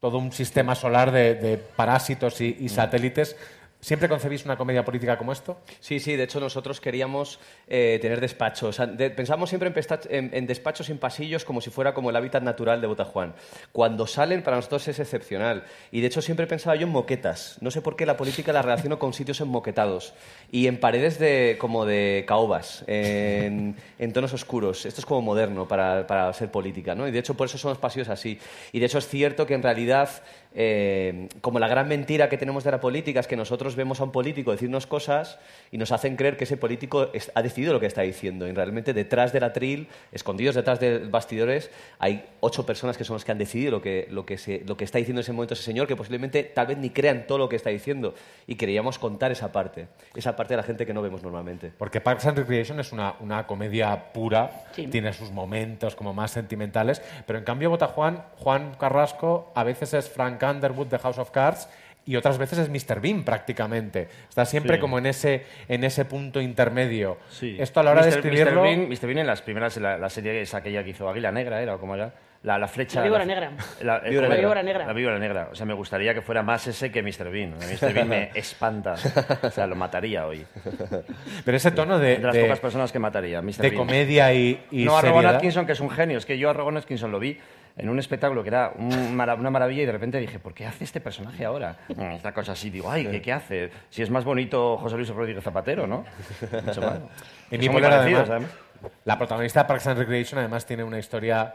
todo un sistema solar de, de parásitos y, y satélites. ¿Siempre concebís una comedia política como esto? Sí, sí, de hecho nosotros queríamos eh, tener despachos. Pensamos siempre en despachos sin pasillos como si fuera como el hábitat natural de Botajuan. Cuando salen, para nosotros es excepcional. Y de hecho siempre pensaba yo en moquetas. No sé por qué la política la relaciono con sitios enmoquetados. Y en paredes de, como de caobas, en, en tonos oscuros. Esto es como moderno para, para ser política, ¿no? Y de hecho por eso son los pasillos así. Y de hecho es cierto que en realidad eh, como la gran mentira que tenemos de la política es que nosotros vemos a un político decirnos cosas y nos hacen creer que ese político es- ha decidido lo que está diciendo. Y realmente detrás del atril, escondidos detrás de bastidores, hay ocho personas que son las que han decidido lo que, lo que, se- lo que está diciendo en ese momento ese señor, que posiblemente tal vez ni crean todo lo que está diciendo. Y queríamos contar esa parte, esa parte de la gente que no vemos normalmente. Porque Parks and Recreation es una, una comedia pura, Sí. tiene sus momentos como más sentimentales, pero en cambio Botajuan, Juan Carrasco a veces es Frank Underwood de House of Cards y otras veces es Mr. Bean prácticamente. Está siempre Sí. como en ese, en ese punto intermedio. Sí. Esto a la hora de Mr. escribirlo... Mr. Bean, Mr. Bean en las primeras, la, la serie es aquella que hizo Águila Negra, ¿era? ¿O cómo era? La, la flecha... La víbora negra. La, eh, Víbora ¿cómo negra. La víbora negra. La víbora negra. O sea, me gustaría que fuera más ese que Mr. Bean. Mr. Bean me espanta. O sea, lo mataría hoy. Pero ese tono de, De las de- pocas personas que mataría, Mr. de Bean. comedia y, y no a Rowan. Atkinson, que es un genio. Es que yo a Rowan Atkinson lo vi en un espectáculo que era un una maravilla y de repente dije, ¿por qué hace este personaje ahora? Mm, Esta cosa así, digo, ay, ¿qué, qué hace? Si es más bonito José Luis Rodríguez Zapatero, ¿no? Mucho más. Son muy parecidos, además. la protagonista de Parks and Recreation además tiene una historia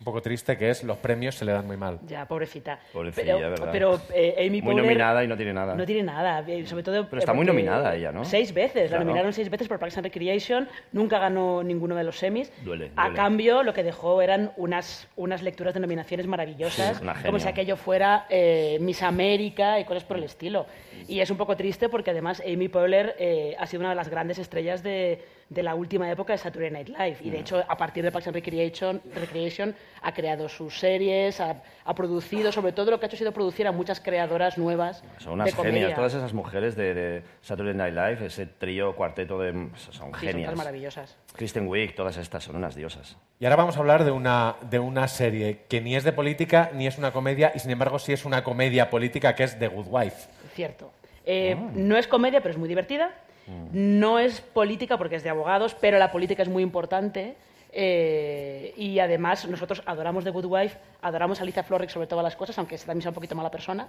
un poco triste que es los premios se le dan muy mal. Ya, pobrecita. Pobrecilla, pero, ¿verdad? Pero eh, Amy Muy Poehler nominada y no tiene nada. No tiene nada, eh, sobre todo... Pero está eh, muy nominada ella, ¿no? Seis veces, Claro. la nominaron seis veces por Parks and Recreation, nunca ganó ninguno de los semis. Duele, A duele. cambio, lo que dejó eran unas, unas lecturas de nominaciones maravillosas, Sí, una como si aquello fuera eh, Miss América y cosas por el estilo. Y es un poco triste porque además Amy Poehler eh, ha sido una de las grandes estrellas de, de la última época de Saturday Night Live. Y de Mm. hecho, a partir de Parks and Recreation, Recreation ha creado sus series, ha, ha producido, sobre todo lo que ha hecho ha sido producir a muchas creadoras nuevas Son unas de genias. Todas esas mujeres de, de Saturday Night Live, ese trío, cuarteto de... Son Sí, son genias. todas maravillosas. Kristen Wiig, todas estas son unas diosas. Y ahora vamos a hablar de una, de una serie que ni es de política ni es una comedia y sin embargo sí es una comedia política que es The Good Wife. Cierto. Eh, Ah. No es comedia, pero es muy divertida. Mm. No es política porque es de abogados, pero la política es muy importante. Eh, y además nosotros adoramos The Good Wife, adoramos a Alicia Florrick sobre todas las cosas, aunque también sea un poquito mala persona.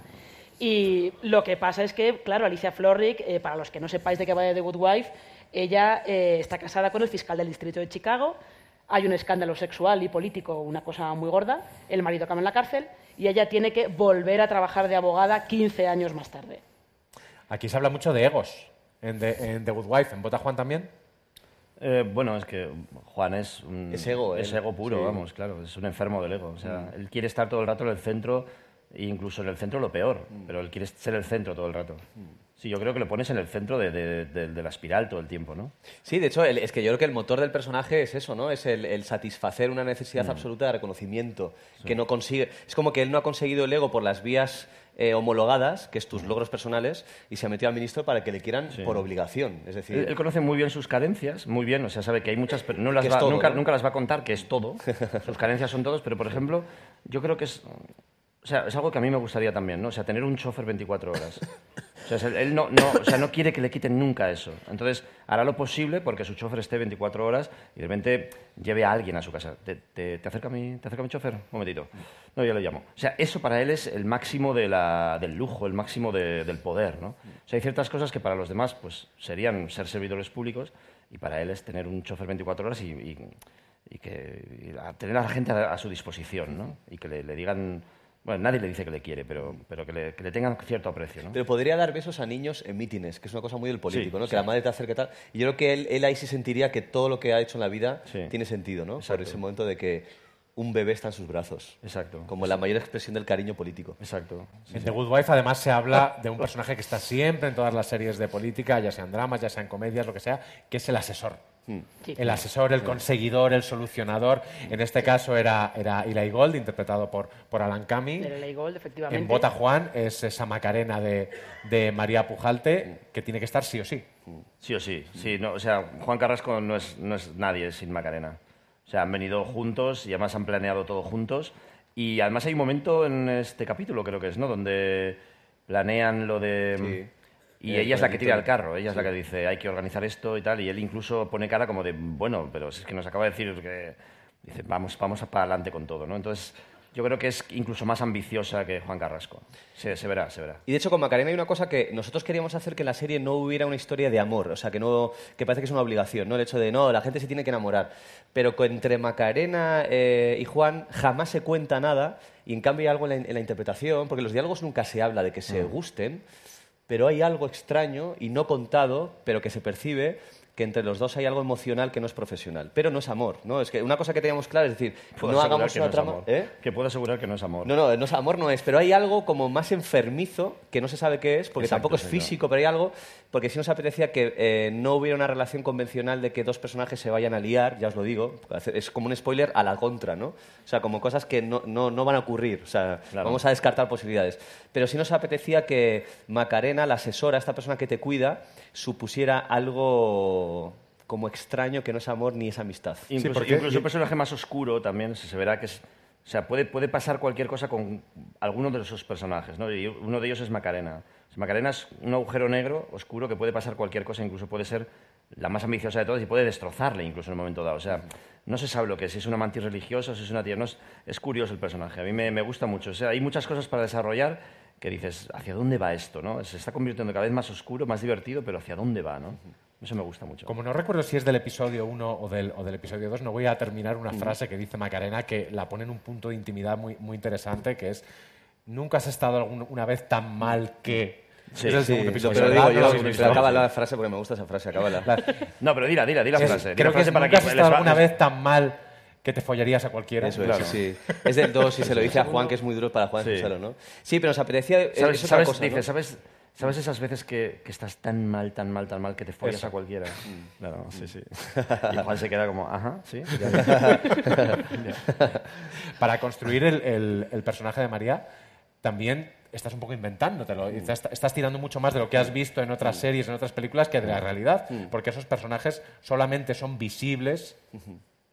Y lo que pasa es que, claro, Alicia Florrick, eh, para los que no sepáis de qué va de The Good Wife, ella eh, está casada con el fiscal del distrito de Chicago. Hay un escándalo sexual y político, una cosa muy gorda. El marido acaba en la cárcel y ella tiene que volver a trabajar de abogada 15 años más tarde. Aquí se habla mucho de egos en The, en The Good Wife. ¿En Bota Juan también? Eh, bueno, es que Juan es un... Es ego, Es ego puro, Sí. vamos, claro. Es un enfermo del ego. O sea, él quiere estar todo el rato en el centro, e incluso en el centro lo peor, pero él quiere ser el centro todo el rato. Sí, yo creo que lo pones en el centro de, de- de- de la espiral todo el tiempo, ¿no? Sí, de hecho, el- es que yo creo que el motor del personaje es eso, ¿no? Es el, el satisfacer una necesidad absoluta de reconocimiento que no consigue. Es como que él no ha conseguido el ego por las vías eh, homologadas, que es tus logros personales, y se ha metido al ministro para que le quieran por obligación. Es decir, Él, él conoce muy bien sus carencias, muy bien, o sea, sabe que hay muchas, pero no las Que es va- todo, nunca, ¿no? nunca las va a contar, que es todo. sus carencias son todos, pero por ejemplo, yo creo que es, o sea, es algo que a mí me gustaría también, ¿no? O sea, tener un chofer 24 horas. O sea, él no, no, o sea, no quiere que le quiten nunca eso. Entonces, hará lo posible porque su chofer esté 24 horas y de repente lleve a alguien a su casa. ¿Te, te, te acerca, mi, ¿Te acerca mi chofer? Un momentito. No, yo le llamo. O sea, eso para él es el máximo de la, del lujo, el máximo de- del poder, ¿no? O sea, hay ciertas cosas que para los demás pues, serían ser servidores públicos y para él es tener un chofer 24 horas y, y- y que, y a- tener a la gente a, a su disposición, ¿no? Y que le, le digan... Bueno, nadie le dice que le quiere, pero, pero que, le, que le tengan cierto aprecio, ¿no? Pero podría dar besos a niños en mítines, que es una cosa muy del político, Sí, ¿no? sí. Que la madre te acerque tal. Y yo creo que él, él ahí sí sentiría que todo lo que ha hecho en la vida Sí. tiene sentido, ¿no? Por Exacto. ese momento de que un bebé está en sus brazos. Exacto. Como la mayor expresión del cariño político. Exacto. En The Good Wife además se habla de un personaje que está siempre en todas las series de política, ya sean dramas, ya sean comedias, lo que sea, que es el asesor. Sí. El asesor, el conseguidor, el solucionador. En este caso era, era Eli Gold, interpretado por, por Alan Ley Gold, efectivamente. En Bota Juan es esa Macarena de, de María Pujalte, que tiene que estar sí o sí. Sí o sí, sí. No, o sea, Juan Carrasco no es, no es nadie sin Macarena. O sea, han venido juntos y además han planeado todo juntos. Y además hay un momento en este capítulo, creo que es, ¿no? Donde planean lo de... Sí. Y Eh, ella es la que tira el carro, ella es la que dice hay que organizar esto y tal, y él incluso pone cara como de, bueno, pero es que nos acaba de decir que, dice, vamos, vamos para adelante con todo, ¿no? Entonces, yo creo que es incluso más ambiciosa que Juan Carrasco. Se, se verá, se verá. Y de hecho con Macarena hay una cosa que nosotros queríamos hacer que en la serie no hubiera una historia de amor, o sea, que no que parece que es una obligación, ¿no? El hecho de no, la gente se tiene que enamorar, pero entre Macarena eh, y Juan jamás se cuenta nada y en cambio hay algo en la, en la interpretación, porque los diálogos nunca se habla de que se gusten, pero hay algo extraño y no contado, pero que se percibe que entre los dos hay algo emocional que no es profesional, pero no es amor, ¿no? Es que una cosa que teníamos clara es decir, Puedo no hagamos una no trama. ¿eh? Que puedo asegurar que no es amor. No, no, no es- amor no es, pero hay algo como más enfermizo que no se sabe qué es, porque Exacto, tampoco es señor. físico, pero hay algo, porque si nos apetecía que eh, no hubiera una relación convencional de que dos personajes se vayan a liar, ya os lo digo, es como un spoiler a la contra, ¿no? O sea, como cosas que no, no, no van a ocurrir, o sea, Claro. vamos a descartar posibilidades. Pero sí nos apetecía que Macarena, la asesora, esta persona que te cuida, supusiera algo como extraño que no es amor ni es amistad. Incluso, porque- incluso un personaje más oscuro también se, se verá que es... O sea, puede, puede pasar cualquier cosa con alguno de esos personajes, ¿no? Y uno de ellos es Macarena. Macarena es un agujero negro, oscuro, que puede pasar cualquier cosa, incluso puede ser la más ambiciosa de todas y puede destrozarle incluso en un momento dado. O sea, no se sabe lo que es, si es una mantis religiosa, si es una tía... No es, es curioso el personaje, a mí me, me gusta mucho. O sea, hay muchas cosas para desarrollar que dices, ¿hacia dónde va esto? ¿no? Se está convirtiendo cada vez más oscuro, más divertido, pero ¿hacia dónde va? ¿no? Eso me gusta mucho. Como no recuerdo si es del episodio 1 o del, o del episodio 2, no voy a terminar una frase que dice Macarena que la pone en un punto de intimidad muy, muy interesante, que es, nunca has estado algún- una vez tan mal que... Sí, es el Sí, segundo episodio. pero digo. No lo yo, acaba la frase porque me gusta esa frase, acábala. No, pero dila, dila, dila Es- frase. creo que frase es, para nunca que has estado alguna vez tan mal que te follarías a cualquiera. Eso es, Claro. sí. Es del 2 y se lo dice a Juan, que es muy duro para Juan Sí. escucharlo, ¿no? Sí, pero nos apetecía... es- ¿Sabes, es otra sabes- cosa, dice. ¿sabes, ¿sabes esas veces que, que estás tan mal, tan mal, tan mal que te follas Eso. a cualquiera? Claro, sí, sí. Y Juan se queda como, ajá, sí. Para construir el, el- el personaje de María, también estás un poco inventándotelo. y Estás, estás tirando mucho más de lo que has visto en otras series, en otras películas, que de la realidad. Porque esos personajes solamente son visibles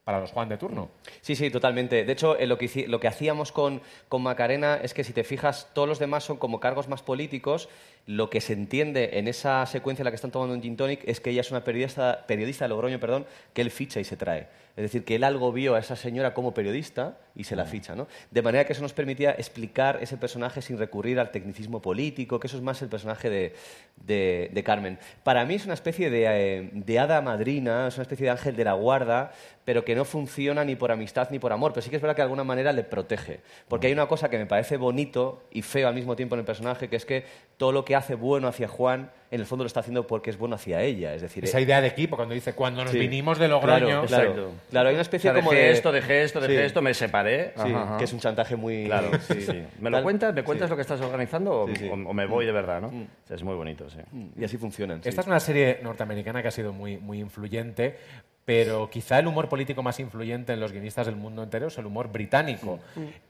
para los Juan de turno. Sí, sí, totalmente. De hecho, eh, lo, que, lo que hacíamos con, con Macarena es que si te fijas, todos los demás son como cargos más políticos. Lo que se entiende en esa secuencia en la que están tomando un gin tonic es que ella es una periodista, periodista de Logroño, perdón, que él ficha y se trae. Es decir, que él algo vio a esa señora como periodista y se la ficha, ¿no? De manera que eso nos permitía explicar ese personaje sin recurrir al tecnicismo político, que eso es más el personaje de, de- de Carmen. Para mí es una especie de, eh, de hada madrina, es una especie de ángel de la guarda, pero que no funciona ni por amistad ni por amor. Pero sí que es verdad que de alguna manera le protege. Porque hay una cosa que me parece bonito y feo al mismo tiempo en el personaje, que es que todo lo que hace bueno hacia Juan, en el fondo lo está haciendo porque es bueno hacia ella. Es decir, Esa eh, idea de equipo, cuando dice, cuando nos sí. vinimos de Logroño... Claro, claro. Claro, hay una O especie sea, como dejé de... esto, dejé esto, dejé Sí. esto, me separé. Sí, Ajá, ajá. que es un chantaje muy... Claro, sí, sí. ¿Me lo cuentas? ¿Me cuentas sí. lo que estás organizando o, Sí, sí. o- o me voy de verdad, no? O sea, es muy bonito, sí. Y así funcionan. sí. Esta es una serie norteamericana que ha sido muy, muy influyente, pero quizá el humor político más influyente en los guionistas del mundo entero es el humor británico.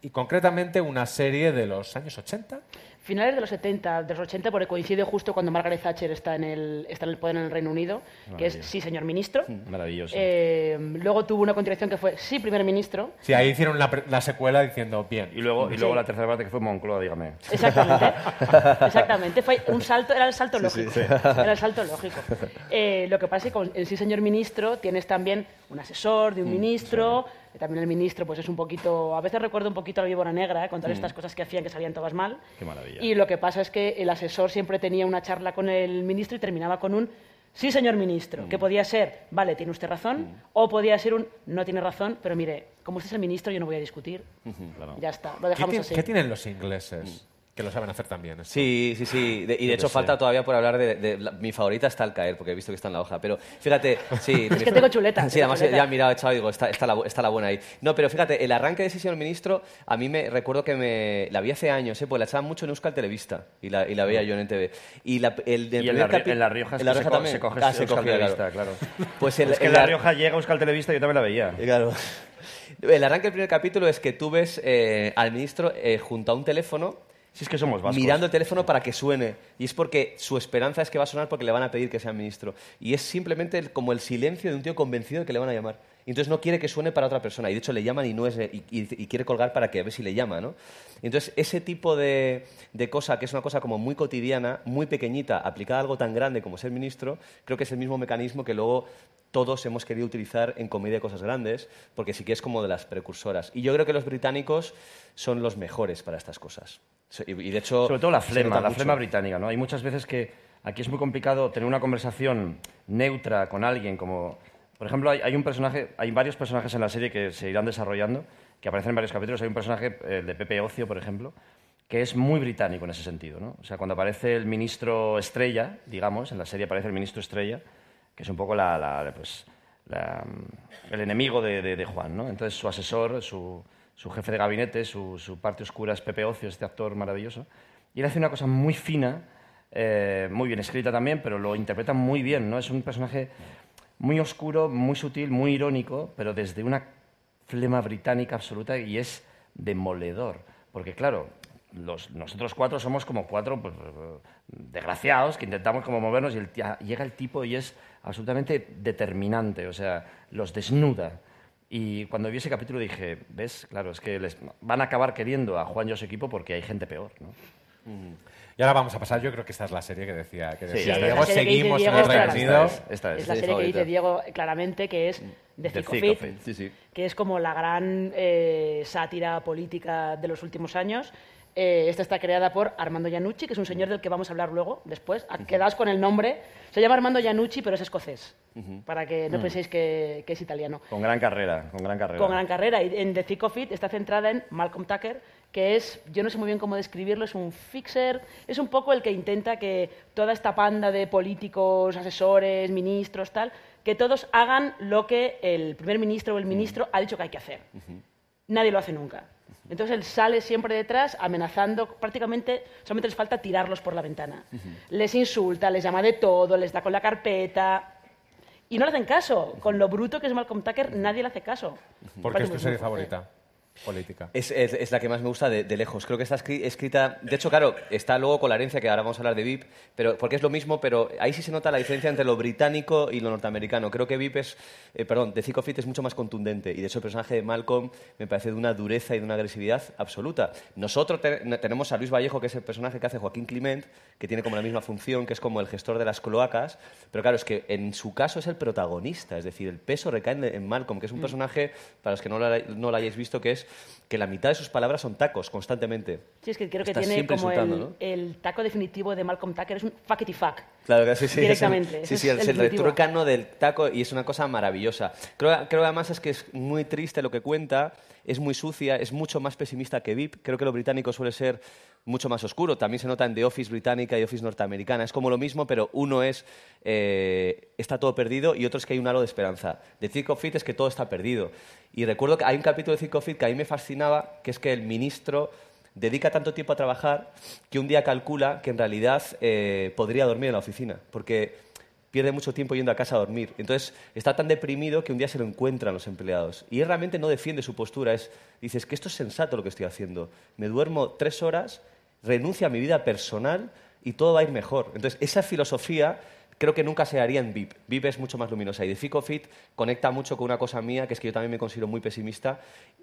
Y concretamente una serie de los años 80. Finales de los 70, de los 80, porque coincide justo cuando Margaret Thatcher está en el, está en el poder en el Reino Unido, que es sí, señor ministro. Maravilloso. Eh, luego tuvo una continuación que fue sí, primer ministro. Sí, ahí hicieron la, la secuela diciendo bien. Y luego, y luego Sí. la tercera parte que fue Moncloa, dígame. Exactamente. Exactamente. Fue un salto, era el salto lógico. Era el salto lógico. Eh, lo que pasa es que con el sí señor ministro tienes también un asesor de un ministro. También el ministro pues es un poquito, a veces recuerdo un poquito a la víbora negra, eh, con todas estas cosas que hacían que salían todas mal. Qué maravilla. Y lo que pasa es que el asesor siempre tenía una charla con el ministro y terminaba con un sí señor ministro, que podía ser, vale, tiene usted razón, o podía ser un no tiene razón, pero mire, como usted es el ministro yo no voy a discutir. Ya está, lo ¿Qué, dejamos así. qué tienen los ingleses? Que lo saben hacer también. esto? Sí, sí, sí. De- y de hecho falta todavía por hablar de, de la- mi favorita está al caer, porque he visto que está en la hoja. Pero fíjate, sí. Es que tengo chuleta, Sí, tengo además chuleta. ya he mirado, he echado y digo, está, está, la, bu- está la buena ahí. No, pero fíjate, el arranque de ese señor ministro, a mí me recuerdo que me la vi hace años, ¿eh? pues la echaban mucho en Euskal Televista y la, y la veía yo en NTV. Y, la, el, del Y en la, en Rioja, en La Rioja también. se coge Ah, se Euskal Televista, claro. Pues el, es que en La Rioja llega Euskal Televista y yo también la veía. Claro. El arranque del primer capítulo es que tú ves eh, al ministro eh, junto a un teléfono Si es que somos vascos. mirando el teléfono para que suene. Y es porque su esperanza es que va a sonar porque le van a pedir que sea ministro. Y es simplemente como el silencio de un tío convencido de que le van a llamar. Y entonces no quiere que suene para otra persona. Y de hecho le llaman y, no es, y, y- y quiere colgar para que a ver si le llama. ¿no? Entonces ese tipo de, de cosa, que es una cosa como muy cotidiana, muy pequeñita, aplicada a algo tan grande como ser ministro, creo que es el mismo mecanismo que luego todos hemos querido utilizar en comedia de cosas grandes, porque sí que es como de las precursoras. Y yo creo que los británicos son los mejores para estas cosas. Y de hecho, Sobre todo la flema, la mucho. flema británica, ¿no? Hay muchas veces que aquí es muy complicado tener una conversación neutra con alguien, como... Por ejemplo, hay, hay un personaje, hay varios personajes en la serie que se irán desarrollando, que aparecen en varios capítulos. Hay un personaje, el de Pepe Ocio, por ejemplo, que es muy británico en ese sentido, ¿no? O sea, cuando aparece el ministro Estrella, digamos, en la serie aparece el ministro Estrella, que es un poco la, la- pues, la- el enemigo de, de- de Juan, ¿no? Entonces su asesor, su, su jefe de gabinete, su, parte oscura es Pepe Ocio, este actor maravilloso, y él hace una cosa muy fina, eh, muy bien escrita también, pero lo interpreta muy bien, ¿no? Es un personaje muy oscuro, muy sutil, muy irónico, pero desde una flema británica absoluta y es demoledor. Porque claro, nosotros cuatro somos como cuatro pues, desgraciados que intentamos como movernos y el llega el tipo y es absolutamente determinante, o sea, los desnuda. Y cuando vi ese capítulo dije, ves, claro, es que les van a acabar queriendo a Juan y a su equipo porque hay gente peor, ¿no? Y ahora vamos a pasar, yo creo que esta es la serie que decía, que decía esta Diego, que seguimos en el Reino es. Esta es, es. La Sí, serie que favorita. dice Diego claramente que es The The Thick of Thick It, of It, sí, sí. que es como la gran eh, sátira política de los últimos años. Eh, esta está creada por Armando Iannucci, que es un señor del que vamos a hablar luego, después. Ah, Quedaos con el nombre. Se llama Armando Iannucci, pero es escocés, para que no penséis que, que es italiano. Con gran carrera, con gran carrera. Con gran carrera. Y en The Thick of It está centrada en Malcolm Tucker, que es, yo no sé muy bien cómo describirlo, es un fixer, es un poco el que intenta que toda esta panda de políticos, asesores, ministros, tal, que todos hagan lo que el primer ministro o el ministro ha dicho que hay que hacer. Nadie lo hace nunca. Entonces él sale siempre detrás amenazando, prácticamente solamente les falta tirarlos por la ventana. Les insulta, les llama de todo, les da con la carpeta. Y no le hacen caso. Con lo bruto que es Malcolm Tucker, nadie le hace caso. ¿Por qué Parece es tu serie favorita? Política. Es, es- es la que más me gusta de, de lejos. Creo que está escri- escrita. De hecho, claro, está luego con la herencia, que ahora vamos a hablar de VIP, pero, porque es lo mismo, pero ahí sí se nota la diferencia entre lo británico y lo norteamericano. Creo que VIP es. eh, perdón, The Thick of It es mucho más contundente. Y de hecho, el personaje de Malcolm me parece de una dureza y de una agresividad absoluta. Nosotros te- tenemos a Luis Vallejo, que es el personaje que hace Joaquín Clement, que tiene como la misma función, que es como el gestor de las cloacas. Pero claro, es que en su caso es el protagonista. Es decir, el peso recae en, en Malcolm, que es un personaje, para los que no lo, no lo hayáis visto, que es que la mitad de sus palabras son tacos constantemente. Sí, es que creo que tiene como el, el taco definitivo de Malcolm Tucker, es un fuckety fuck. Claro que sí, sí. Directamente, sí, sí, es es el el retrucano del taco y es una cosa maravillosa. Creo, creo además es que es muy triste lo que cuenta, es muy sucia, es mucho más pesimista que VIP. Creo que lo británico suele ser mucho más oscuro. También se nota en The Office británica y Office norteamericana. Es como lo mismo, pero uno es eh, está todo perdido y otro es que hay un halo de esperanza. The Thick of It es que todo está perdido. Y recuerdo que hay un capítulo de Thick of It que a mí me fascinaba, que es que el ministro dedica tanto tiempo a trabajar que un día calcula que en realidad eh, podría dormir en la oficina, porque pierde mucho tiempo yendo a casa a dormir. Entonces está tan deprimido que un día se lo encuentran los empleados. Y él realmente no defiende su postura, es, dices que esto es sensato lo que estoy haciendo. Me duermo tres horas renuncio a mi vida personal y todo va a ir mejor. Entonces, esa filosofía creo que nunca se haría en VIP. VIP es mucho más luminosa y de Fit conecta mucho con una cosa mía, que es que yo también me considero muy pesimista,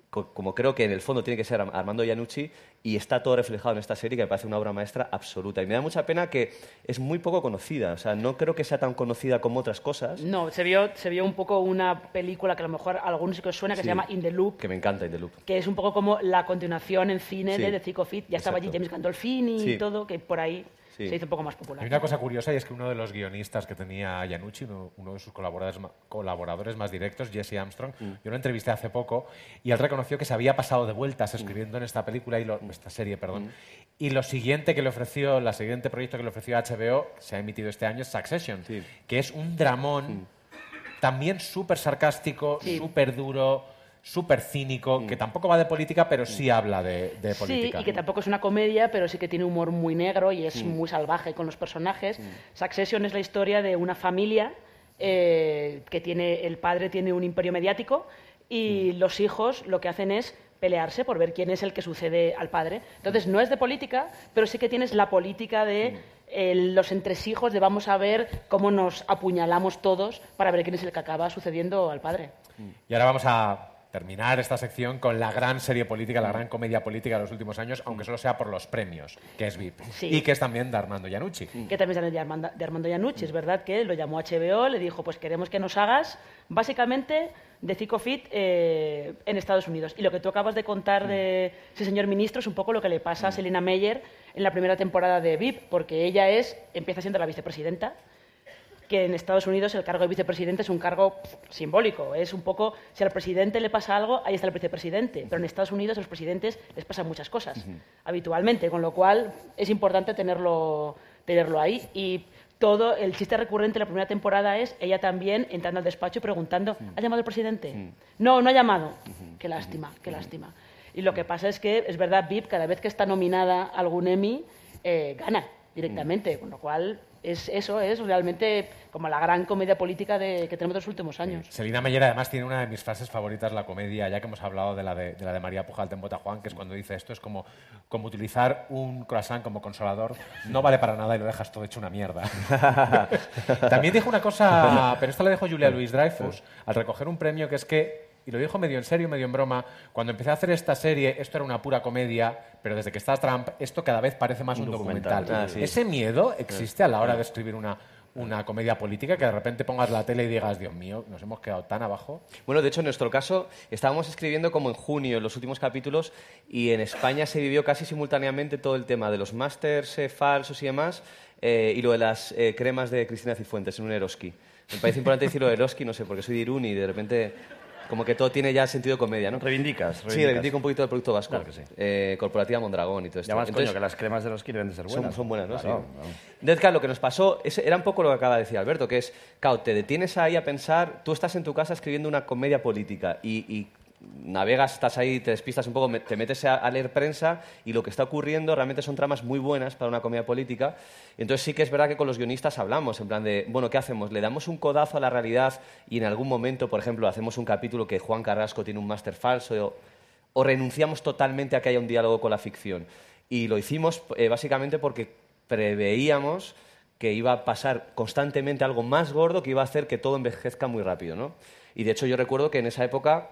como creo que en el fondo tiene que ser Armando Iannucci, y está todo reflejado en esta serie que me parece una obra maestra absoluta. Y me da mucha pena que es muy poco conocida, o sea, no creo que sea tan conocida como otras cosas. No, se vio, se vio un poco una película que a lo mejor a algunos sí que os suena, que se llama In the Loop. Que me encanta In the Loop. Que es un poco como la continuación en cine de The Fit. Ya estaba allí James Gandolfini y todo, que por ahí se hizo un poco más popular. Hay una cosa curiosa y es que uno de los guionistas que tenía Yanucci, uno, de sus colaboradores, colaboradores más directos, Jesse Armstrong, mm. yo lo entrevisté hace poco y él reconoció que se había pasado de vueltas mm. escribiendo en esta película, y esta serie, perdón. Mm. Y lo siguiente que le ofreció, la siguiente proyecto que le ofreció a HBO, se ha emitido este año, es Succession, que es un dramón también súper sarcástico, súper duro súper cínico, mm. que tampoco va de política, pero sí habla de, política. Sí, y que tampoco es una comedia, pero sí que tiene humor muy negro y es mm. muy salvaje con los personajes. Mm. Succession es la historia de una familia eh, que tiene, el padre tiene un imperio mediático y los hijos lo que hacen es pelearse por ver quién es el que sucede al padre. Entonces no es de política, pero sí que tienes la política de los entresijos de vamos a ver cómo nos apuñalamos todos para ver quién es el que acaba sucediendo al padre. Y ahora vamos a terminar esta sección con la gran serie política, la gran comedia política de los últimos años, aunque solo sea por los premios, que es VIP. Y que es también de Armando Iannucci. Que también es de Armando, de Armando Iannucci. Es verdad que lo llamó HBO, le dijo, pues queremos que nos hagas básicamente de Cicofit eh, en Estados Unidos. Y lo que tú acabas de contar de ese señor ministro es un poco lo que le pasa a Selina Meyer en la primera temporada de VIP, porque ella es, empieza siendo la vicepresidenta que en Estados Unidos el cargo de vicepresidente es un cargo simbólico. Es un poco, si al presidente le pasa algo, ahí está el vicepresidente. Pero en Estados Unidos a los presidentes les pasan muchas cosas, habitualmente, con lo cual es importante tenerlo, tenerlo ahí. Y todo, el chiste recurrente de la primera temporada es ella también entrando al despacho y preguntando, ¿ha llamado el presidente? No, no ha llamado. Qué lástima, qué lástima. Y lo que pasa es que, es verdad, VIP, cada vez que está nominada a algún Emmy, eh, gana directamente, con lo cual es, eso es realmente como la gran comedia política de, que tenemos en los últimos años. Selina Meyer además tiene una de mis frases favoritas, la comedia, ya que hemos hablado de la de, la de María Pujalt en Botajuan, que es cuando dice esto es como, como utilizar un croissant como consolador, no vale para nada y lo dejas todo hecho una mierda. También dijo una cosa, pero esto la dijo Julia Louis Dreyfus, al recoger un premio, que es que y lo dijo medio en serio, medio en broma, cuando empecé a hacer esta serie, esto era una pura comedia, pero desde que está Trump, esto cada vez parece más un, documental. Ah, Ese miedo existe a la hora de escribir una, una comedia política, que de repente pongas la tele y digas, Dios mío, nos hemos quedado tan abajo. Bueno, de hecho, en nuestro caso, estábamos escribiendo como en junio los últimos capítulos y en España se vivió casi simultáneamente todo el tema de los másters eh, falsos y demás eh, y lo de las eh, cremas de Cristina Cifuentes en un Eroski. Me parece importante decirlo de Eroski, no sé, porque soy de Irún y de repente como que todo tiene ya sentido comedia, ¿no? Reivindicas, Sí, reivindico un poquito del producto vasco. Claro que sí. Eh, Corporativa Mondragón y todo esto. Ya más coño, que las cremas de los deben de ser buenas. Son, buenas, ¿no? Claro, sí. Entonces, claro, lo que nos pasó era un poco lo que acaba de decir Alberto, que es, claro, te detienes ahí a pensar, tú estás en tu casa escribiendo una comedia política y, y navegas, estás ahí, te despistas un poco, te metes a, leer prensa y lo que está ocurriendo realmente son tramas muy buenas para una comedia política. Entonces sí que es verdad que con los guionistas hablamos, en plan de, bueno, ¿qué hacemos? ¿Le damos un codazo a la realidad y en algún momento, por ejemplo, hacemos un capítulo que Juan Carrasco tiene un máster falso o, renunciamos totalmente a que haya un diálogo con la ficción? Y lo hicimos eh, básicamente porque preveíamos que iba a pasar constantemente algo más gordo que iba a hacer que todo envejezca muy rápido, ¿no? Y de hecho yo recuerdo que en esa época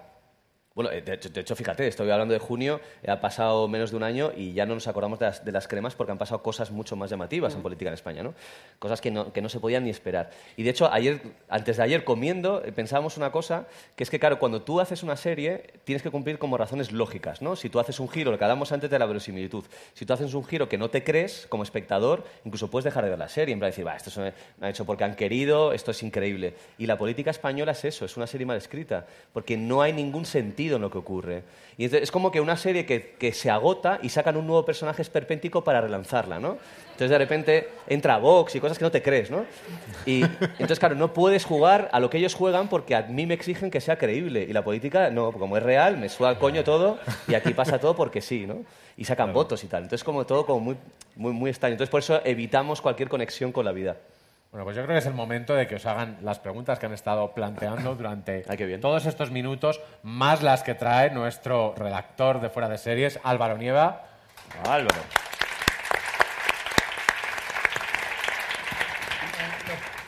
bueno, eh, de hecho, fíjate, estoy hablando de junio, eh, ha pasado menos de un año y ya no nos acordamos de las, cremas porque han pasado cosas mucho más llamativas en mm. política en España, ¿no? Cosas que no, que no, se podían ni esperar. Y de hecho, ayer, antes de ayer comiendo, eh, pensábamos una cosa, que es que, claro, cuando tú haces una serie, tienes que cumplir como razones lógicas, ¿no? Si tú haces un giro, lo que hablamos antes de la verosimilitud, si tú haces un giro que no te crees, como espectador, incluso puedes dejar de ver la serie, en plan decir, va, esto se me, ha hecho porque han querido, esto es increíble. Y la política española es eso, es una serie mal escrita, porque no hay ningún sentido en lo que ocurre. Y es como que una serie que, se agota y sacan un nuevo personaje esperpéntico para relanzarla, ¿no? Entonces de repente entra Vox y cosas que no te crees, ¿no? Y entonces, claro, no puedes jugar a lo que ellos juegan porque a mí me exigen que sea creíble. Y la política, no, como es real, me suda coño todo y aquí pasa todo porque sí, ¿no? Y sacan votos y tal. Entonces como todo como muy, muy, muy extraño. Entonces por eso evitamos cualquier conexión con la vida. Bueno, pues yo creo que es el momento de que os hagan las preguntas que han estado planteando durante Ay, todos estos minutos, más las que trae nuestro redactor de fuera de series, Álvaro Nieva. Álvaro.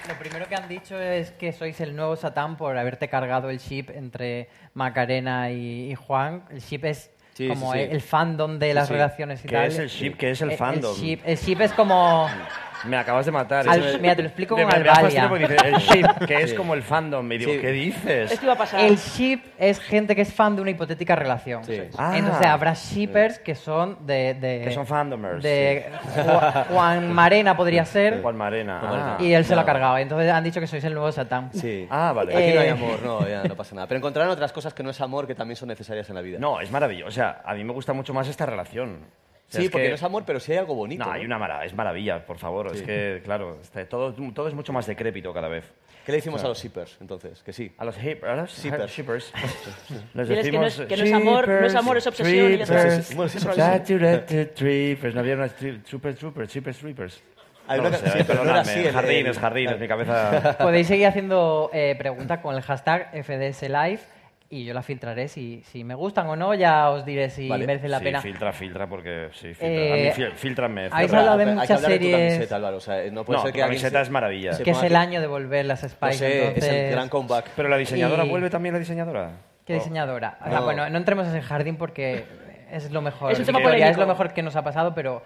Lo primero que han dicho es que sois el nuevo Satán por haberte cargado el chip entre Macarena y, y Juan. El chip es sí, como sí, sí. El, fandom de las relaciones y ¿Qué tal. es el chip? ¿Qué es el, eh, fandom? El chip, el chip es como... Me acabas de matar. Al- es- mira, te lo explico con Albalia. el ship, que es como el fandom. Me digo, Sí. ¿qué dices? Esto iba a pasar. El ship es gente que es fan de una hipotética relación. Sí. Ah. Entonces habrá shippers que son de... de Que son fandomers. De Ju- Juan Marena podría ser. Juan Marena. ah. Y él se lo ha cargado. Entonces han dicho que sois el nuevo Satán. Sí. Ah, vale. Aquí no hay Eh, amor, no, ya no pasa nada. Pero encontrarán otras cosas que no es amor que también son necesarias en la vida. No, es maravilloso. O sea, a mí me gusta mucho más esta relación. O sea, sí, porque que- no es amor, pero sí hay algo bonito. No, ¿no? hay una mara es maravilla, por favor. Es que, claro, está- todo, todo es mucho más decrépito cada vez. ¿Qué le decimos a los shippers, entonces? Que sí. A los hip, a los Shippers. shippers. Les Diles que no es- decimos, que no es amor, no es amor, es obsesión y. No había unas super troopers, shippers, troopers. Hay una sí, pero no era así Jardines, jardines, mi cabeza... Podéis seguir haciendo eh, preguntas con el hashtag FDS Live y yo las filtraré. Si, si me gustan o no, ya os diré si Vale. merece la sí, pena. filtra, filtra, porque sí, filtra. Eh, a mí habéis filtra. hablado de que muchas de tu series- camiseta, Álvaro. O sea, no puede No, ser tu que alguien camiseta se- es maravilla. que es el aquí- año de volver las No Spice. sé, entonces... es el gran comeback. Pero la diseñadora Y- vuelve también la diseñadora. ¿Qué diseñadora? Ah, bueno, no entremos en ese jardín porque es lo mejor. Es un tema Victoria, polémico. es lo mejor que nos ha pasado, pero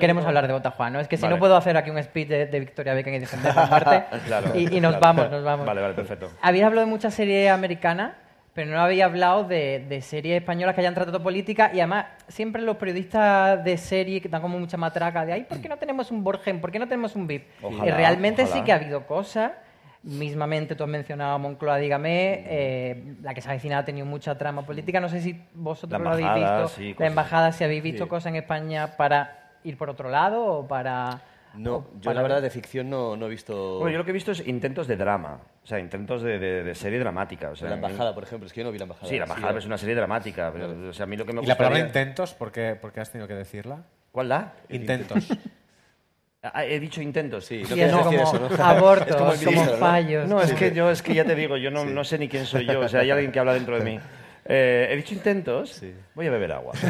queremos hablar de Bota Juan. ¿no? Es que si Vale. no puedo hacer aquí un speech de, de Victoria Beckham y defender a Marte Claro, y, y nos claro. vamos, nos vamos. Vale, vale, perfecto. Habéis hablado de mucha serie americana, pero no habéis hablado de, de series españolas que hayan tratado política y además siempre los periodistas de serie que dan como mucha matraca de ay, ¿por qué no tenemos un Borgen? ¿Por qué no tenemos un VIP? Ojalá, y realmente ojalá. sí que ha habido cosas. Mismamente tú has mencionado a Moncloa, dígame, eh, la que se ha avecina ha tenido mucha trama política. No sé si vosotros lo habéis visto. sí, la cosas. embajada, si habéis visto Sí. cosas en España para ir por otro lado o para... No, o yo la verdad de ficción no, no he visto... Bueno, yo lo que he visto es intentos de drama, o sea, intentos de, de- de serie dramática. O sea, La embajada, por ejemplo. Es que yo no vi la embajada. Sí, la embajada es una serie dramática. Pero, o sea, a mí lo que me ¿Y la palabra intentos? ¿Por qué, por qué has tenido que decirla? ¿Cuál da? Intentos. Ah, he dicho intentos. Sí, no eso decir como eso, ¿no? abortos, Es como fallos. No, es que yo, es que ya te digo, yo no, no sé ni quién soy yo. O sea, hay alguien que habla dentro de mí. Eh, he dicho intentos. Voy a beber agua.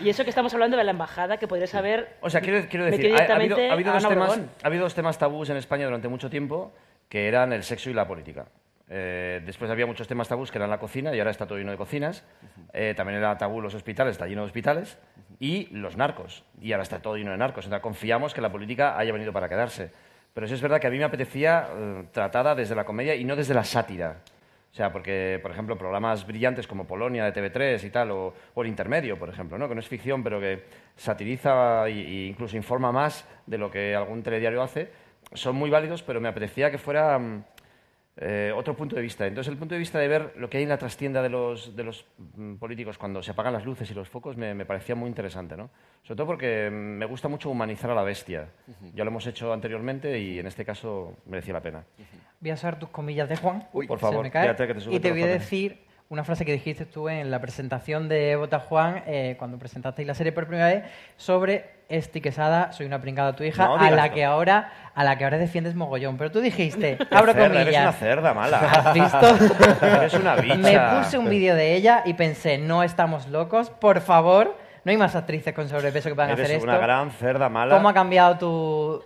Y eso que estamos hablando de la embajada, que podrías saber... O sea, quiero, quiero decir, ha, ha habido, ha habido a dos temas, ha habido dos temas tabús en España durante mucho tiempo, que eran el sexo y la política. Eh, después había muchos temas tabús que eran la cocina, y ahora está todo lleno de cocinas. Eh, también era tabú los hospitales, está lleno de hospitales. Y los narcos, y ahora está todo lleno de narcos. Entonces confiamos que la política haya venido para quedarse. Pero sí es verdad que a mí me apetecía eh, tratada desde la comedia y no desde la sátira. O sea, porque, por ejemplo, programas brillantes como Polonia de TV3 y tal, o, El Intermedio, por ejemplo, ¿no? que no es ficción, pero que satiriza e incluso informa más de lo que algún telediario hace, son muy válidos, pero me apetecía que fuera mm, eh, otro punto de vista. Entonces, el punto de vista de ver lo que hay en la trastienda de los, de los mm, políticos cuando se apagan las luces y los focos me, me parecía muy interesante, ¿no? Sobre todo porque mm, me gusta mucho humanizar a la bestia. Ya lo hemos hecho anteriormente y en este caso merecía la pena. Voy a usar tus comillas de Juan. Uy, por se favor, me cae. fíjate que te y te voy a decir una frase que dijiste tú en la presentación de Bota Juan, eh, cuando presentasteis la serie por primera vez, sobre Esti Quesada, soy una pringada tu hija, No a la eso. que ahora a la que ahora defiendes mogollón. Pero tú dijiste, abro Cerda, comillas. Eres una cerda mala. ¿Has visto? Eres una bicha. Me puse un vídeo de ella y pensé, no estamos locos, por favor, no hay más actrices con sobrepeso que puedan Eres hacer una esto. gran cerda mala. ¿Cómo ha cambiado tu,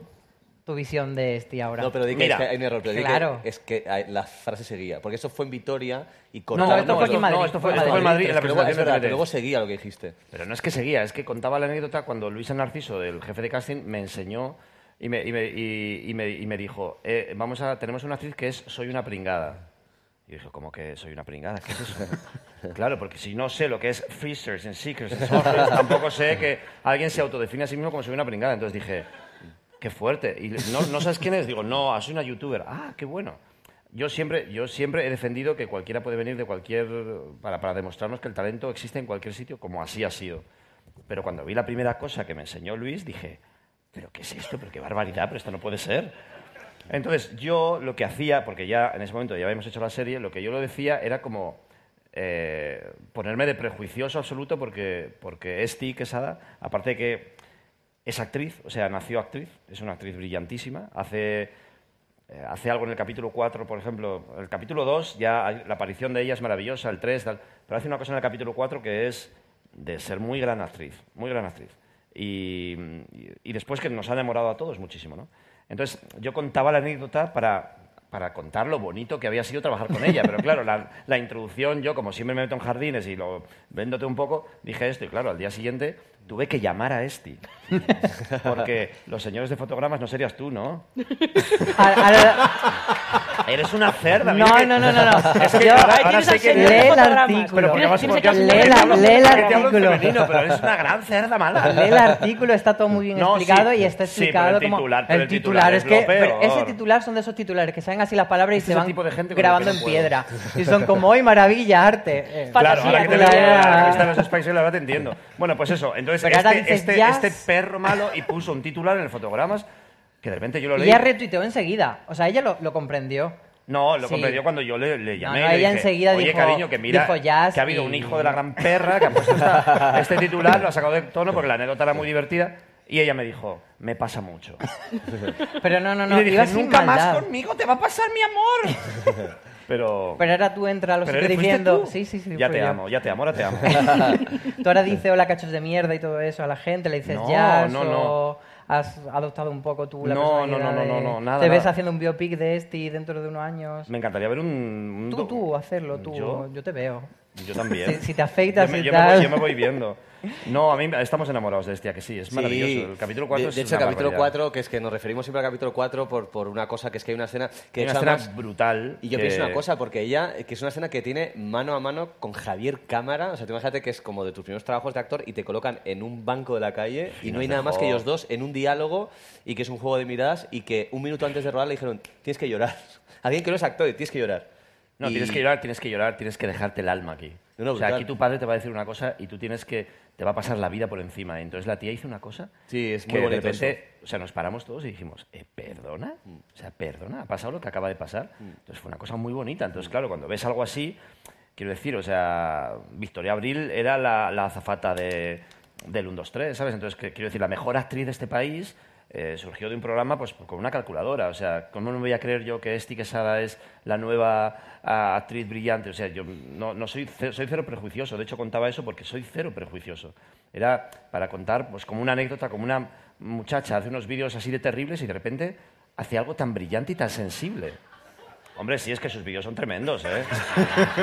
tu visión de Esti ahora? No, pero di que, es que hay un error. Pero di que Claro. es que hay- la frase seguía. Porque eso fue en Vitoria y No, cortaron... esto fue aquí en Madrid. no, esto fue- en Madrid, en la pero luego, es verdad, luego seguía lo que dijiste. Pero no es que seguía, es que contaba la anécdota cuando Luisa Narciso, del jefe de casting, me enseñó y me, y me, y- y me- y me dijo, eh, vamos a, tenemos una actriz que es Soy una pringada. Y dije, ¿cómo que soy una pringada? ¿Qué es eso? claro, porque si no sé lo que es Freezers and Seekers and Sorcerers, tampoco sé que alguien se autodefine a sí mismo como soy una pringada. Entonces dije, qué fuerte. Y no, ¿no sabes quién es? Digo, no, soy una youtuber. Ah, qué bueno. Yo siempre, yo siempre he defendido que cualquiera puede venir de cualquier... Para, para demostrarnos que el talento existe en cualquier sitio, como así ha sido. Pero cuando vi la primera cosa que me enseñó Luis, dije, ¿pero qué es esto? ¿Pero qué barbaridad? ¿Pero esto no puede ser? Entonces, yo lo que hacía, porque ya en ese momento ya habíamos hecho la serie, lo que yo lo decía era como eh, ponerme de prejuicioso absoluto porque, porque Esti Quesada, aparte de que es actriz, o sea, nació actriz, es una actriz brillantísima, hace, eh, hace algo en el capítulo 4, por ejemplo, el capítulo 2 ya la aparición de ella es maravillosa, el 3, tal, pero hace una cosa en el capítulo 4 que es de ser muy gran actriz, muy gran actriz. y, y después que nos ha demorado a todos muchísimo, ¿no? Entonces, yo contaba la anécdota para, para contar lo bonito que había sido trabajar con ella. Pero claro, la, la introducción, yo como siempre me meto en jardines y lo véndote un poco, dije esto y claro, al día siguiente tuve que llamar a Esti. Porque los señores de fotogramas no serías tú, ¿no? Eres una cerda. No, mira que- no, no, no, no. Es que Yo- ahora, ahora sé que... Lee el artículo. Pero porque porque Lee te la- hablo- lee el artículo. femenino, pero eres una gran cerda mala. Lee el artículo, está todo muy bien No, explicado sí. y está Sí, explicado el como titular- pero el titular es es que pero ese peor. titular son de esos titulares que saben así las palabras y se el van tipo de gente el grabando en piedra y son como hoy maravilla arte. Eh, Claro, ahora que te la los Girls, ahora te entiendo. Bueno, pues eso. Entonces, Pero ahora este, dices este, este perro malo y puso un titular en el fotogramas que de repente yo lo Y leí. ella retuiteó enseguida, o sea, ella lo, lo comprendió. No, lo Sí. comprendió cuando yo le, le llamé. no, y le ella dije, enseguida Oye, dijo- cariño, que mira, dijo jazz que ha habido y- un hijo de la gran perra que ha puesto esta- este titular, lo ha sacado de tono porque la anécdota era muy divertida. Y ella me dijo, me pasa mucho. Pero no, no, y no, le dije, sin nunca maldad. más conmigo te va a pasar, mi amor. Pero... Pero ahora tú entras a los sitios eres- ¿fuiste diciendo, tú? sí, sí, sí, Ya te yo. amo, ya te amo, ahora te amo. Tú ahora dices hola cachos de mierda y todo eso a la gente, le dices No, jazz no, o no. has adoptado un poco tú la No, no, no, no, no, no, nada, Te ves nada. haciendo un biopic de este dentro de unos años. Me encantaría ver un... un Tú, tú, hacerlo, tú. ¿Yo? Yo, te veo. Yo también. Si- si te afeitas yo me, y yo me tal. voy, yo me voy viendo. No, a mí estamos enamorados de este, ¿a que sí, es maravilloso. El capítulo 4 de, es de hecho, el capítulo barbaridad. 4, que es que nos referimos siempre al capítulo 4 por, por una cosa que es que hay una escena que Hay una escena brutal. Y yo que- pienso una cosa, porque ella, que es una escena que tiene mano a mano con Javier Cámara, o sea, imagínate que es como de tus primeros trabajos de actor y te colocan en un banco de la calle y no hay nada más que ellos dos en un diálogo y que es un juego de miradas y que un minuto antes de rodar le dijeron, tienes que llorar. Alguien que no es actor y tienes que llorar. No, Y- tienes que llorar, tienes que llorar, tienes que dejarte el alma aquí. No, no, o sea, aquí tu padre te va a decir una cosa y tú tienes que... Te va a pasar la vida por encima. Entonces la tía hizo una cosa Sí, es que muy de repente... O sea, nos paramos todos y dijimos, eh, ¿perdona? O sea, ¿perdona? ¿Ha pasado lo que acaba de pasar? Entonces fue una cosa muy bonita. Entonces, claro, cuando ves algo así, quiero decir, o sea, Victoria Abril era la, la azafata de, del 1, 2, 3, ¿sabes? Entonces, que- quiero decir, la mejor actriz de este país eh, surgió de un programa pues con una calculadora. O sea, ¿cómo no me voy a creer yo que Esti Quesada es la nueva actriz brillante? O sea, yo no, no soy, ce- soy cero prejuicioso. De hecho, contaba eso porque soy cero prejuicioso. Era para contar pues como una anécdota, como una muchacha hace unos vídeos así de terribles y de repente hace algo tan brillante y tan sensible. Hombre, sí, es que sus vídeos son tremendos, ¿eh?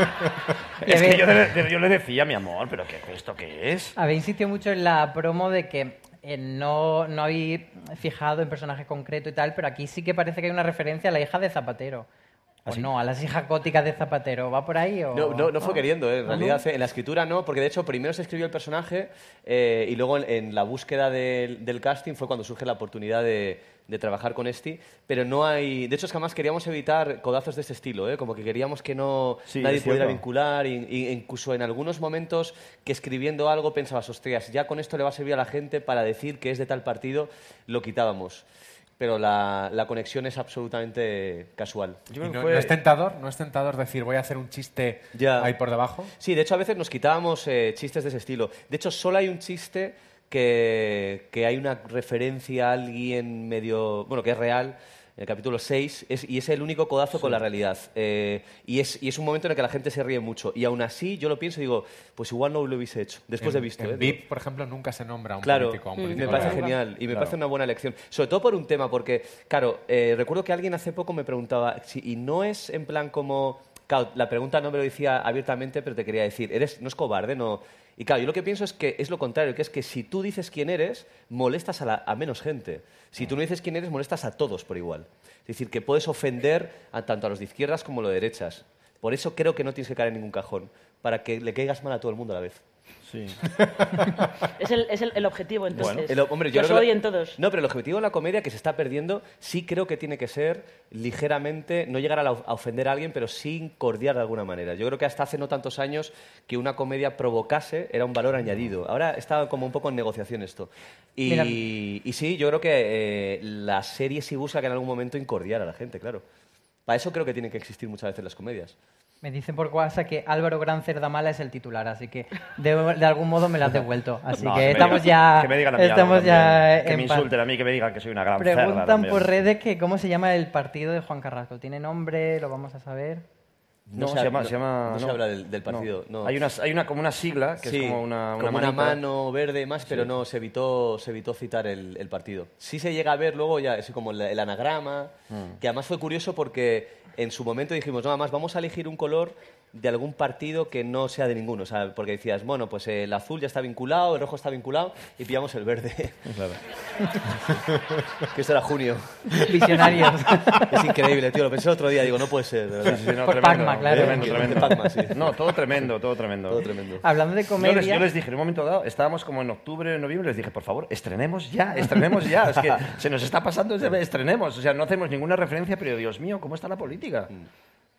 Es que yo, le- yo le decía, mi amor, ¿pero qué, esto qué es? Habéis insistido mucho en la promo de que eh, no, no habéis fijado en personajes concretos y tal, pero aquí sí que parece que hay una referencia a la hija de Zapatero. O no, a las hijas góticas de Zapatero. ¿Va por ahí o...? No, no, no fue queriendo, ¿eh? en ¿Ah, realidad en la escritura no, porque de hecho primero se escribió el personaje eh, y luego en, en la búsqueda del casting fue cuando surge la oportunidad de, de trabajar con Esti, pero no hay... De hecho es que además queríamos evitar codazos de este estilo, ¿eh? como que queríamos que no Sí, nadie pudiera cierto. vincular, y, y incluso en algunos momentos que escribiendo algo pensabas, hostias, ya con esto le va a servir a la gente para decir que es de tal partido, lo quitábamos. Pero la, la conexión es absolutamente casual. Yo ¿Y creo que no, fue- no es tentador? ¿No es tentador decir voy a hacer un chiste Ya. ahí por debajo? Sí, de hecho a veces nos quitábamos eh, chistes de ese estilo. De hecho, solo hay un chiste que, que hay una referencia a alguien medio, bueno, que es real, en el capítulo 6, es, y es el único codazo con la realidad. Eh, y, es, y es un momento en el que la gente se ríe mucho. Y aún así yo lo pienso y digo, pues igual no lo hubiese hecho, después en, de visto. En ¿eh? VIP, por ejemplo, nunca se nombra a un Claro, político. a un me político parece real. genial y me Claro. parece una buena elección. Sobre todo por un tema, porque, claro, eh, recuerdo que alguien hace poco me preguntaba, si, y no es en plan como. Claro, la pregunta no me lo decía abiertamente, pero te quería decir, eres, no es cobarde, no. Y claro, yo lo que pienso es que es lo contrario, que es que si tú dices quién eres, molestas a, la- a menos gente. Si tú no dices quién eres, molestas a todos por igual. Es decir, que puedes ofender tanto a los de izquierdas como a los de derechas. Por eso creo que no tienes que caer en ningún cajón, para que le caigas mal a todo el mundo a la vez. Sí. Es el, es el, el objetivo, entonces. Bueno, el- hombre, yo creo que odien todos. No, pero el objetivo de la comedia que se está perdiendo sí creo que tiene que ser ligeramente, no llegar a, la- a ofender a alguien, pero sí cordiar de alguna manera. Yo creo que hasta hace no tantos años que una comedia provocase era un valor añadido. Ahora está como un poco en negociación esto. Y, y sí, yo creo que eh, la serie sí busca que en algún momento incordiar a la gente, claro. Para eso creo que tienen que existir muchas veces las comedias. Me dicen por WhatsApp que Álvaro Gran Cerdamala es el titular, así que de, de algún modo me lo has devuelto. Así No, que, me estamos digan- ya. Que me digan a mí algo estamos ya también. Que me insulten a mí, que me digan que soy una gran cerda Preguntan por redes que cómo se llama el partido de Juan Carrasco. ¿Tiene nombre? ¿Lo vamos a saber? No, se, se, llama, no, se llama. no se habla del, del partido. No. Hay, una, hay una, como una sigla que Sí, es como una, una como una manita. mano verde y más, pero no, se evitó, se evitó citar el, el partido. Sí se llega a ver luego ya, es como el, el anagrama, Mm. que además fue curioso porque en su momento dijimos, no, además vamos a elegir un color de algún partido que no sea de ninguno, o sea, porque decías, bueno, pues el azul ya está vinculado, el rojo está vinculado, y pillamos el verde. que esto era junio. Visionarios. Es increíble, tío, lo pensé el otro día, digo, no puede ser. Sí, sí, no, Por tremendo, Pac-Man, claro. Tremendo, tremendo. Pac-Man, sí. No, todo tremendo, todo tremendo. Todo tremendo. Hablando de Yo comedia... les, yo les dije, en un momento dado, estábamos como en octubre, noviembre, les dije, por favor, estrenemos ya, estrenemos ya. Es que se nos está pasando, estrenemos. O sea, no hacemos ninguna referencia, pero Dios mío, ¿cómo está la política?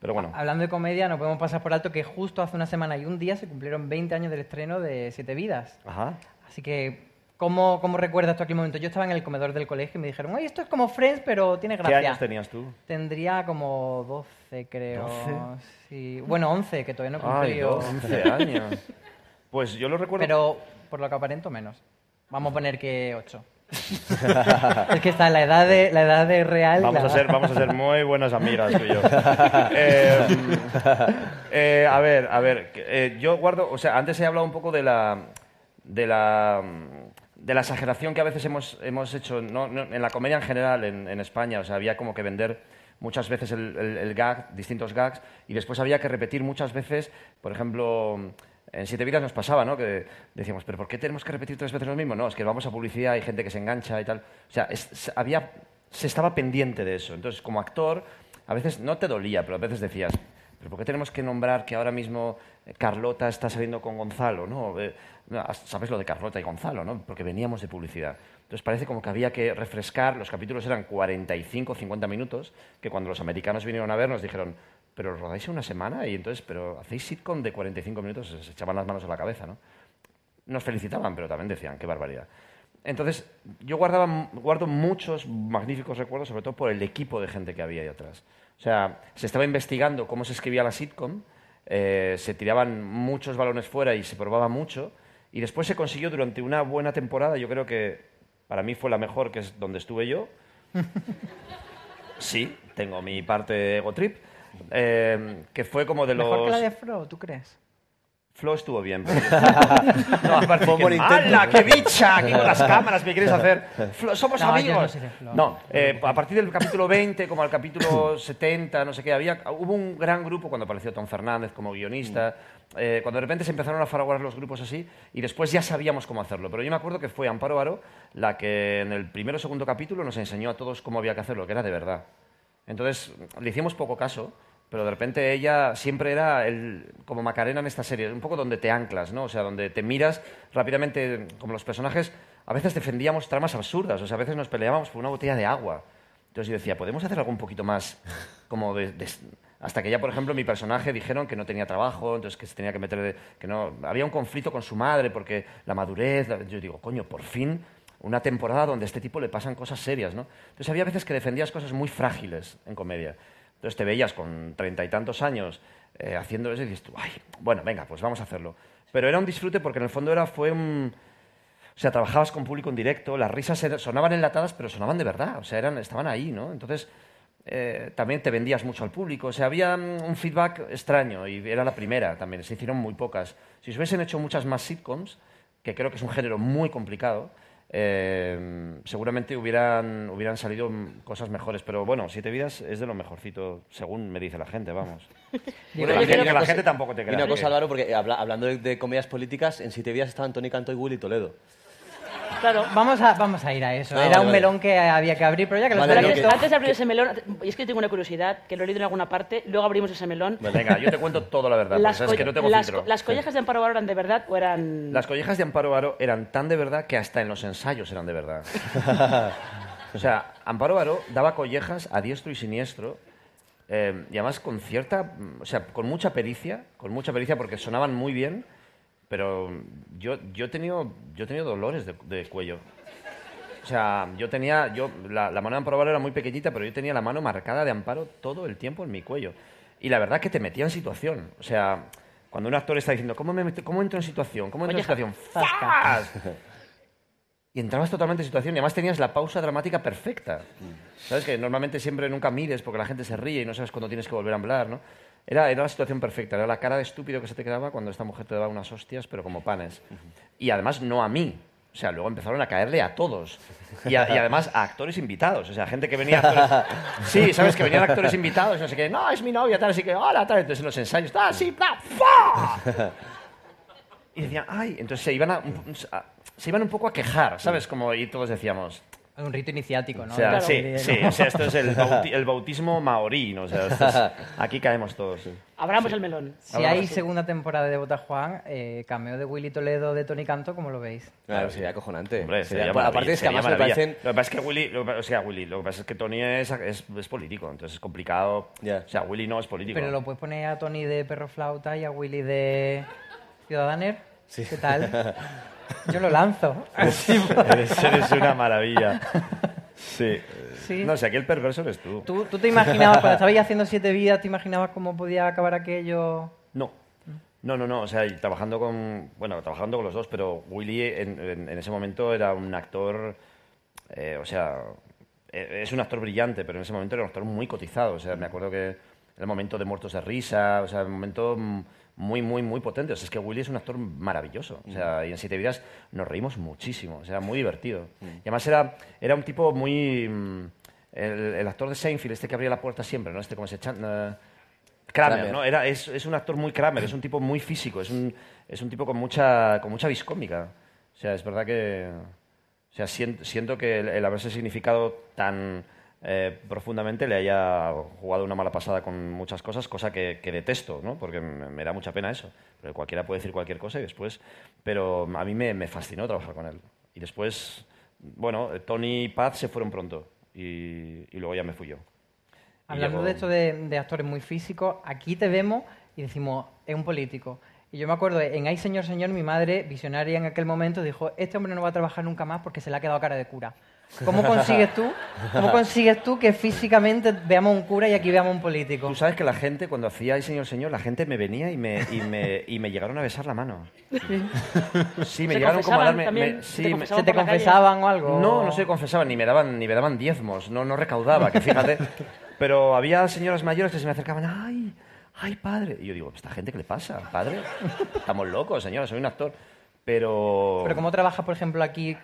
Pero bueno, Hablando de comedia, no podemos pasar por alto que justo hace una semana y un día se cumplieron 20 años del estreno de Siete Vidas. ajá. Así que, ¿cómo, cómo recuerdas tú aquel momento? Yo estaba en el comedor del colegio y me dijeron, ay, esto es como Friends, pero tiene ¿Qué gracia. años tenías tú? Tendría como 12, creo. 12. Sí. Bueno, 11, que todavía no he Ay, cumplido. 11 años. Pues yo lo recuerdo. Pero, por lo que aparento, menos. Vamos a poner que 8. Es que está la edad de, la edad de real. Vamos la- a, ser, vamos a ser muy buenas amigas tú y yo. Eh, eh, a ver, a ver. eh, yo guardo. O sea, antes he hablado un poco de la. de la. de la exageración que a veces hemos, hemos hecho no- no, en la comedia en general en, en España. O sea, había como que vender muchas veces el, el- el gag, distintos gags, y después había que repetir muchas veces, por ejemplo, en Siete Vidas nos pasaba, ¿no? Que decíamos, ¿pero por qué tenemos que repetir tres veces lo mismo? No, es que vamos a publicidad, hay gente que se engancha y tal. O sea, es- había, se estaba pendiente de eso. Entonces, como actor, a veces no te dolía, pero a veces decías, ¿pero por qué tenemos que nombrar que ahora mismo eh, Carlota está saliendo con Gonzalo? ¿no? Eh, ¿Sabes lo de Carlota y Gonzalo? ¿no? Porque veníamos de publicidad. Entonces parece como que había que refrescar, los capítulos eran 45, 50 minutos, que cuando los americanos vinieron a ver nos dijeron, pero rodáis una semana y entonces, pero hacéis sitcom de 45 minutos, se echaban las manos a la cabeza, ¿no? Nos felicitaban, pero también decían, qué barbaridad. Entonces, yo guardaba, guardo muchos magníficos recuerdos, sobre todo por el equipo de gente que había ahí atrás. O sea, se estaba investigando cómo se escribía la sitcom, eh, se tiraban muchos balones fuera y se probaba mucho, y después se consiguió durante una buena temporada, yo creo que para mí fue la mejor, que es donde estuve yo. Sí, tengo mi parte ego trip, eh, que fue como de los... Mejor que la de Fro, ¿tú crees? Flo estuvo bien. pero no, aparte, Fue un que, buen intento. ¡Hala, qué bicha! Aquí con las cámaras, ¿me quieres hacer? Flo, somos No, amigos. no soy de Flo. No, eh, a partir del capítulo 20, como al capítulo 70, no sé qué, había, hubo un gran grupo cuando apareció Tom Fernández como guionista, eh, cuando de repente se empezaron a fraguar los grupos así, y después ya sabíamos cómo hacerlo. Pero yo me acuerdo que fue Amparo Varo la que en el primero o segundo capítulo nos enseñó a todos cómo había que hacerlo, que era de verdad. Entonces, le hicimos poco caso, pero de repente ella siempre era el, como Macarena en esta serie, un poco donde te anclas, ¿no? O sea, donde te miras rápidamente, como los personajes, a veces defendíamos tramas absurdas, o sea, a veces nos peleábamos por una botella de agua. Entonces yo decía, ¿podemos hacer algo un poquito más como Hasta que ya, por ejemplo, mi personaje dijeron que no tenía trabajo, entonces que se tenía que meter... de- que no... Había un conflicto con su madre porque la madurez... Yo digo, coño, por fin una temporada donde a este tipo le pasan cosas serias, ¿no? Entonces había veces que defendías cosas muy frágiles en comedia. Entonces te veías con treinta y tantos años eh, haciendo eso y dices tú, ay, bueno, venga, pues vamos a hacerlo. Pero era un disfrute porque en el fondo era, fue un... O sea, trabajabas con público en directo, las risas sonaban enlatadas, pero sonaban de verdad, o sea, eran, estaban ahí, ¿no? Entonces, eh, también te vendías mucho al público, o sea, había mm, un feedback extraño y era la primera también, se hicieron muy pocas. Si se hubiesen hecho muchas más sitcoms, que creo que es un género muy complicado, eh, seguramente hubieran, hubieran salido cosas mejores, pero bueno, Siete Vidas es de lo mejorcito, según me dice la gente, vamos. Bueno, la, gente, una la cosa- gente tampoco te Y una cosa, Álvaro, porque habla- hablando de, de comedias políticas, en Siete Días estaban Tony Canto y Willy Toledo. Claro. Vamos a, vamos a ir a eso. Ah, Era vale, un vale. melón que había que abrir, pero ya que lo Vale, lo antes, abierto- antes de abrir ese melón, y es que tengo una curiosidad, que lo he leído en alguna parte, luego abrimos ese melón. Venga, yo te cuento toda la verdad, porque sabes que coll- no tengo las, filtro. co- ¿Las collejas de Amparo Baró eran de verdad o eran...? Las collejas de Amparo Baró eran tan de verdad que hasta en los ensayos eran de verdad. o sea, Amparo Baró daba collejas a diestro y siniestro, eh, y además con cierta, mm, o sea, con mucha pericia, con mucha pericia porque sonaban muy bien, pero yo, yo, he, tenido, yo he tenido dolores de, de cuello. O sea, yo tenía, yo, la, la mano de Amparo era muy pequeñita, pero yo tenía la mano marcada de Amparo todo el tiempo en mi cuello. Y la verdad que te metía en situación. O sea, cuando un actor está diciendo, ¿cómo, me meto- cómo entro en situación? ¿Cómo entro en situación? ¡Fas! Y entrabas totalmente en situación y además tenías la pausa dramática perfecta. ¿Sabes? Que normalmente siempre nunca mires porque la gente se ríe y no sabes cuándo tienes que volver a hablar, ¿no? Era, era la situación perfecta, era la cara de estúpido que se te quedaba cuando esta mujer te daba unas hostias, pero como panes. Y además no a mí. O sea, luego empezaron a caerle a todos. Y, a- y además a actores invitados. O sea, gente que venía... Actores... Sí, ¿sabes? Que venían actores invitados, no sé qué. No, es mi novia, tal, así que, hola, tal. Entonces en los ensayos, tal, sí, bla, ¡fa! Y decían, ay, entonces se iban, a, a- se iban un poco a quejar, ¿sabes? Como, y todos decíamos... Es un rito iniciático, ¿no? O sea, Claro. sí, sí, o sea, esto es el, bauti- el bautismo maorí, ¿no? O sea, esto es- aquí caemos todos. Abramos el melón. Si hay segunda temporada de Bota Juan, eh, cameo de Willy Toledo de Tony Canto, ¿cómo lo veis? Claro, sería acojonante. Hombre, Sería- sería aparte es que además me parecen... Lo que pasa es que Willy, lo, o sea, Willy, lo que pasa es que Tony es, es, es político, entonces es complicado. Ya. O sea, Willy no es político. Pero lo puedes poner a Tony de Perro Flauta y a Willy de Ciudadaner. ¿Qué tal? Yo lo lanzo. eres, eres una maravilla. Sí. Sí. No sé, aquí el perverso eres tú. ¿Tú, tú te imaginabas, cuando estabais haciendo siete vidas, te imaginabas cómo podía acabar aquello? No. No, no, no. O sea, trabajando con. Bueno, trabajando con los dos, pero Willy en, en- en ese momento era un actor. eh, o sea, eh, es un actor brillante, pero en ese momento era un actor muy cotizado. O sea, me acuerdo que el momento de Muertos de Risa, o sea, un momento mm, muy, muy, muy potente. O sea, es que Willy es un actor maravilloso. O sea, y en Siete Vidas nos reímos muchísimo. O sea, muy divertido. Y además era, era un tipo muy. mm, El, el actor de Seinfeld, este que abría la puerta siempre, ¿no? Este como se Chan- eh, Kramer, Kramer. ¿no? Era, es, es un actor muy Kramer, es un tipo muy físico, es un, es un tipo con mucha, con mucha viscómica. O sea, es verdad que... O sea, siento, siento que el, el haberse significado tan eh, profundamente le haya jugado una mala pasada con muchas cosas, cosa que, que detesto, ¿no? Porque me, me da mucha pena eso. Pero cualquiera puede decir cualquier cosa y después... Pero a mí me, me fascinó trabajar con él. Y después, bueno, Tony y Paz se fueron pronto y, y luego ya me fui yo. Hablando llegó- de esto de, de actores muy físicos, aquí te vemos y decimos, es un político. Y yo me acuerdo, en Ay Señor Señor, mi madre, visionaria en aquel momento, dijo, este hombre no va a trabajar nunca más porque se le ha quedado cara de cura. ¿Cómo consigues tú, cómo consigues tú que físicamente veamos un cura y aquí veamos un político? Tú sabes que la gente, cuando hacía Ay Señor Señor, la gente me venía y me, y me, y me llegaron a besar la mano. Sí, me ¿Se llegaron como a darme... también? me- ¿Se sí, te confesaban o algo? no, no se confesaban, ni me daban, ni me daban diezmos, no, no recaudaba, que fíjate. Pero había señoras mayores que se me acercaban, ¡ay! ¡ay, padre! Y yo digo, ¿esta gente qué le pasa, padre? Estamos locos, señora, soy un actor. Pero... Pero ¿cómo trabajas, por ejemplo, aquí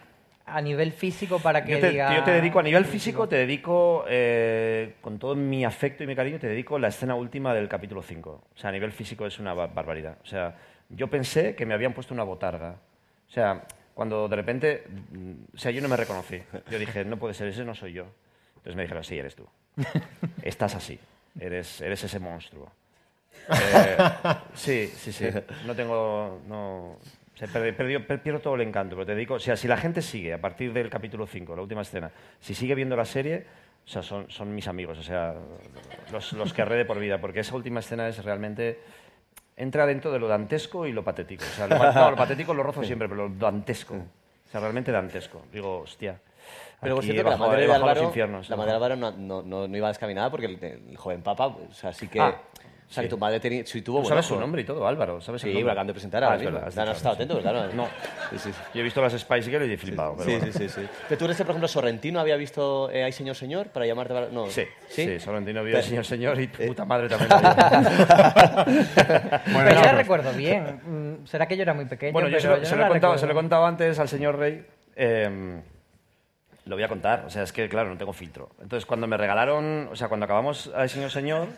a nivel físico para que Yo te, diga... yo te dedico, a nivel físico, te dedico, eh, con todo mi afecto y mi cariño, te dedico la escena última del capítulo 5. O sea, a nivel físico es una ba- barbaridad. O sea, yo pensé que me habían puesto una botarga. O sea, cuando de repente, mm, o sea, yo no me reconocí. Yo dije, no puede ser, ese no soy yo. Entonces me dijeron, sí, eres tú. Estás así. Eres, eres ese monstruo. Eh, sí, sí, sí. No tengo. No, per- perdió- per- pierdo todo el encanto, pero te digo, o sea, si la gente sigue a partir del capítulo 5, la última escena, si sigue viendo la serie, o sea, son, son mis amigos, o sea, los, los querré de por vida, porque esa última escena es realmente. Entra dentro de lo dantesco y lo patético. O sea, lo, no, lo patético lo rozo siempre, pero lo dantesco. O sea, realmente dantesco. Digo, hostia. Pero por cierto que la madre he de Álvaro, los infiernos. la madre de Álvaro no, no, no- no iba descaminada porque el, el joven papa, o sea, sí que... Ah, o sea, sí. que tu madre tenía, sí tuvo buen sabes ojo. su nombre y todo, Álvaro. ¿sabes Sí, lo acaban de presentar Ah, ahora mismo. verdad, no has estado atento, claro. No. Sí, sí, sí. Yo he visto las Spice Girls y he flipado. pero Sí, bueno. sí, sí, sí. Pero tú eres, por ejemplo, Sorrentino, había visto eh, Ay Señor Señor para llamarte... para- No. Sí, ¿Sí? sí, Sorrentino vio Pero- al señor señor y Eh. tu puta madre también. lo vio. Pero yo la recuerdo bien. Mm, Será que yo era muy pequeño, bueno, yo pero se lo, se no lo he contado, se lo he contado antes al señor Rey. eh, lo voy a contar, o sea, es que, claro, no tengo filtro. Entonces, cuando me regalaron, o sea, cuando acabamos al señor señor,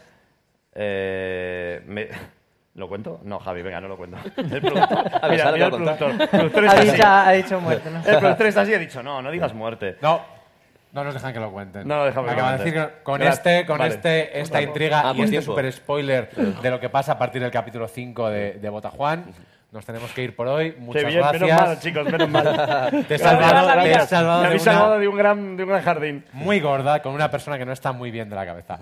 eh, me- ¿Lo cuento? No, Javi, venga, no lo cuento. El productor, A ver, mira, ahora mira lo el productor. contar. El productor Ha está dicho, así. ha dicho muerte, ¿no? El productor está así y ha dicho, no, no digas muerte. No, no nos dejan que lo cuenten. No lo dejamos que Acaba de decir que con Gracias. este, con Vale. este, esta intriga Ah, y por este tiempo. super spoiler de lo que pasa a partir del capítulo 5 de, de Botajuan, nos tenemos que ir por hoy. Muchas Qué bien, gracias. menos mal, chicos, menos mal. Te he salvado, te he gracias. salvado Me de habéis una salvado de un gran, de un gran jardín. muy gorda con una persona que no está muy bien de la cabeza.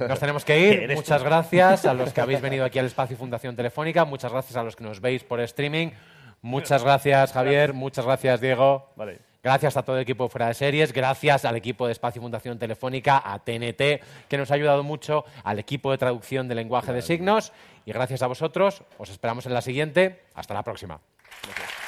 Nos tenemos que ir. Muchas gracias a los que habéis venido aquí al espacio Fundación Telefónica. Muchas gracias a los que nos veis por streaming. Muchas gracias, Javier. Muchas gracias, Diego. Vale. Gracias a todo el equipo de Fuera de Series, gracias al equipo de Espacio Fundación Telefónica, a TNT, que nos ha ayudado mucho, al equipo de traducción de lenguaje de signos y gracias a vosotros. Os esperamos en la siguiente. Hasta la próxima. Gracias.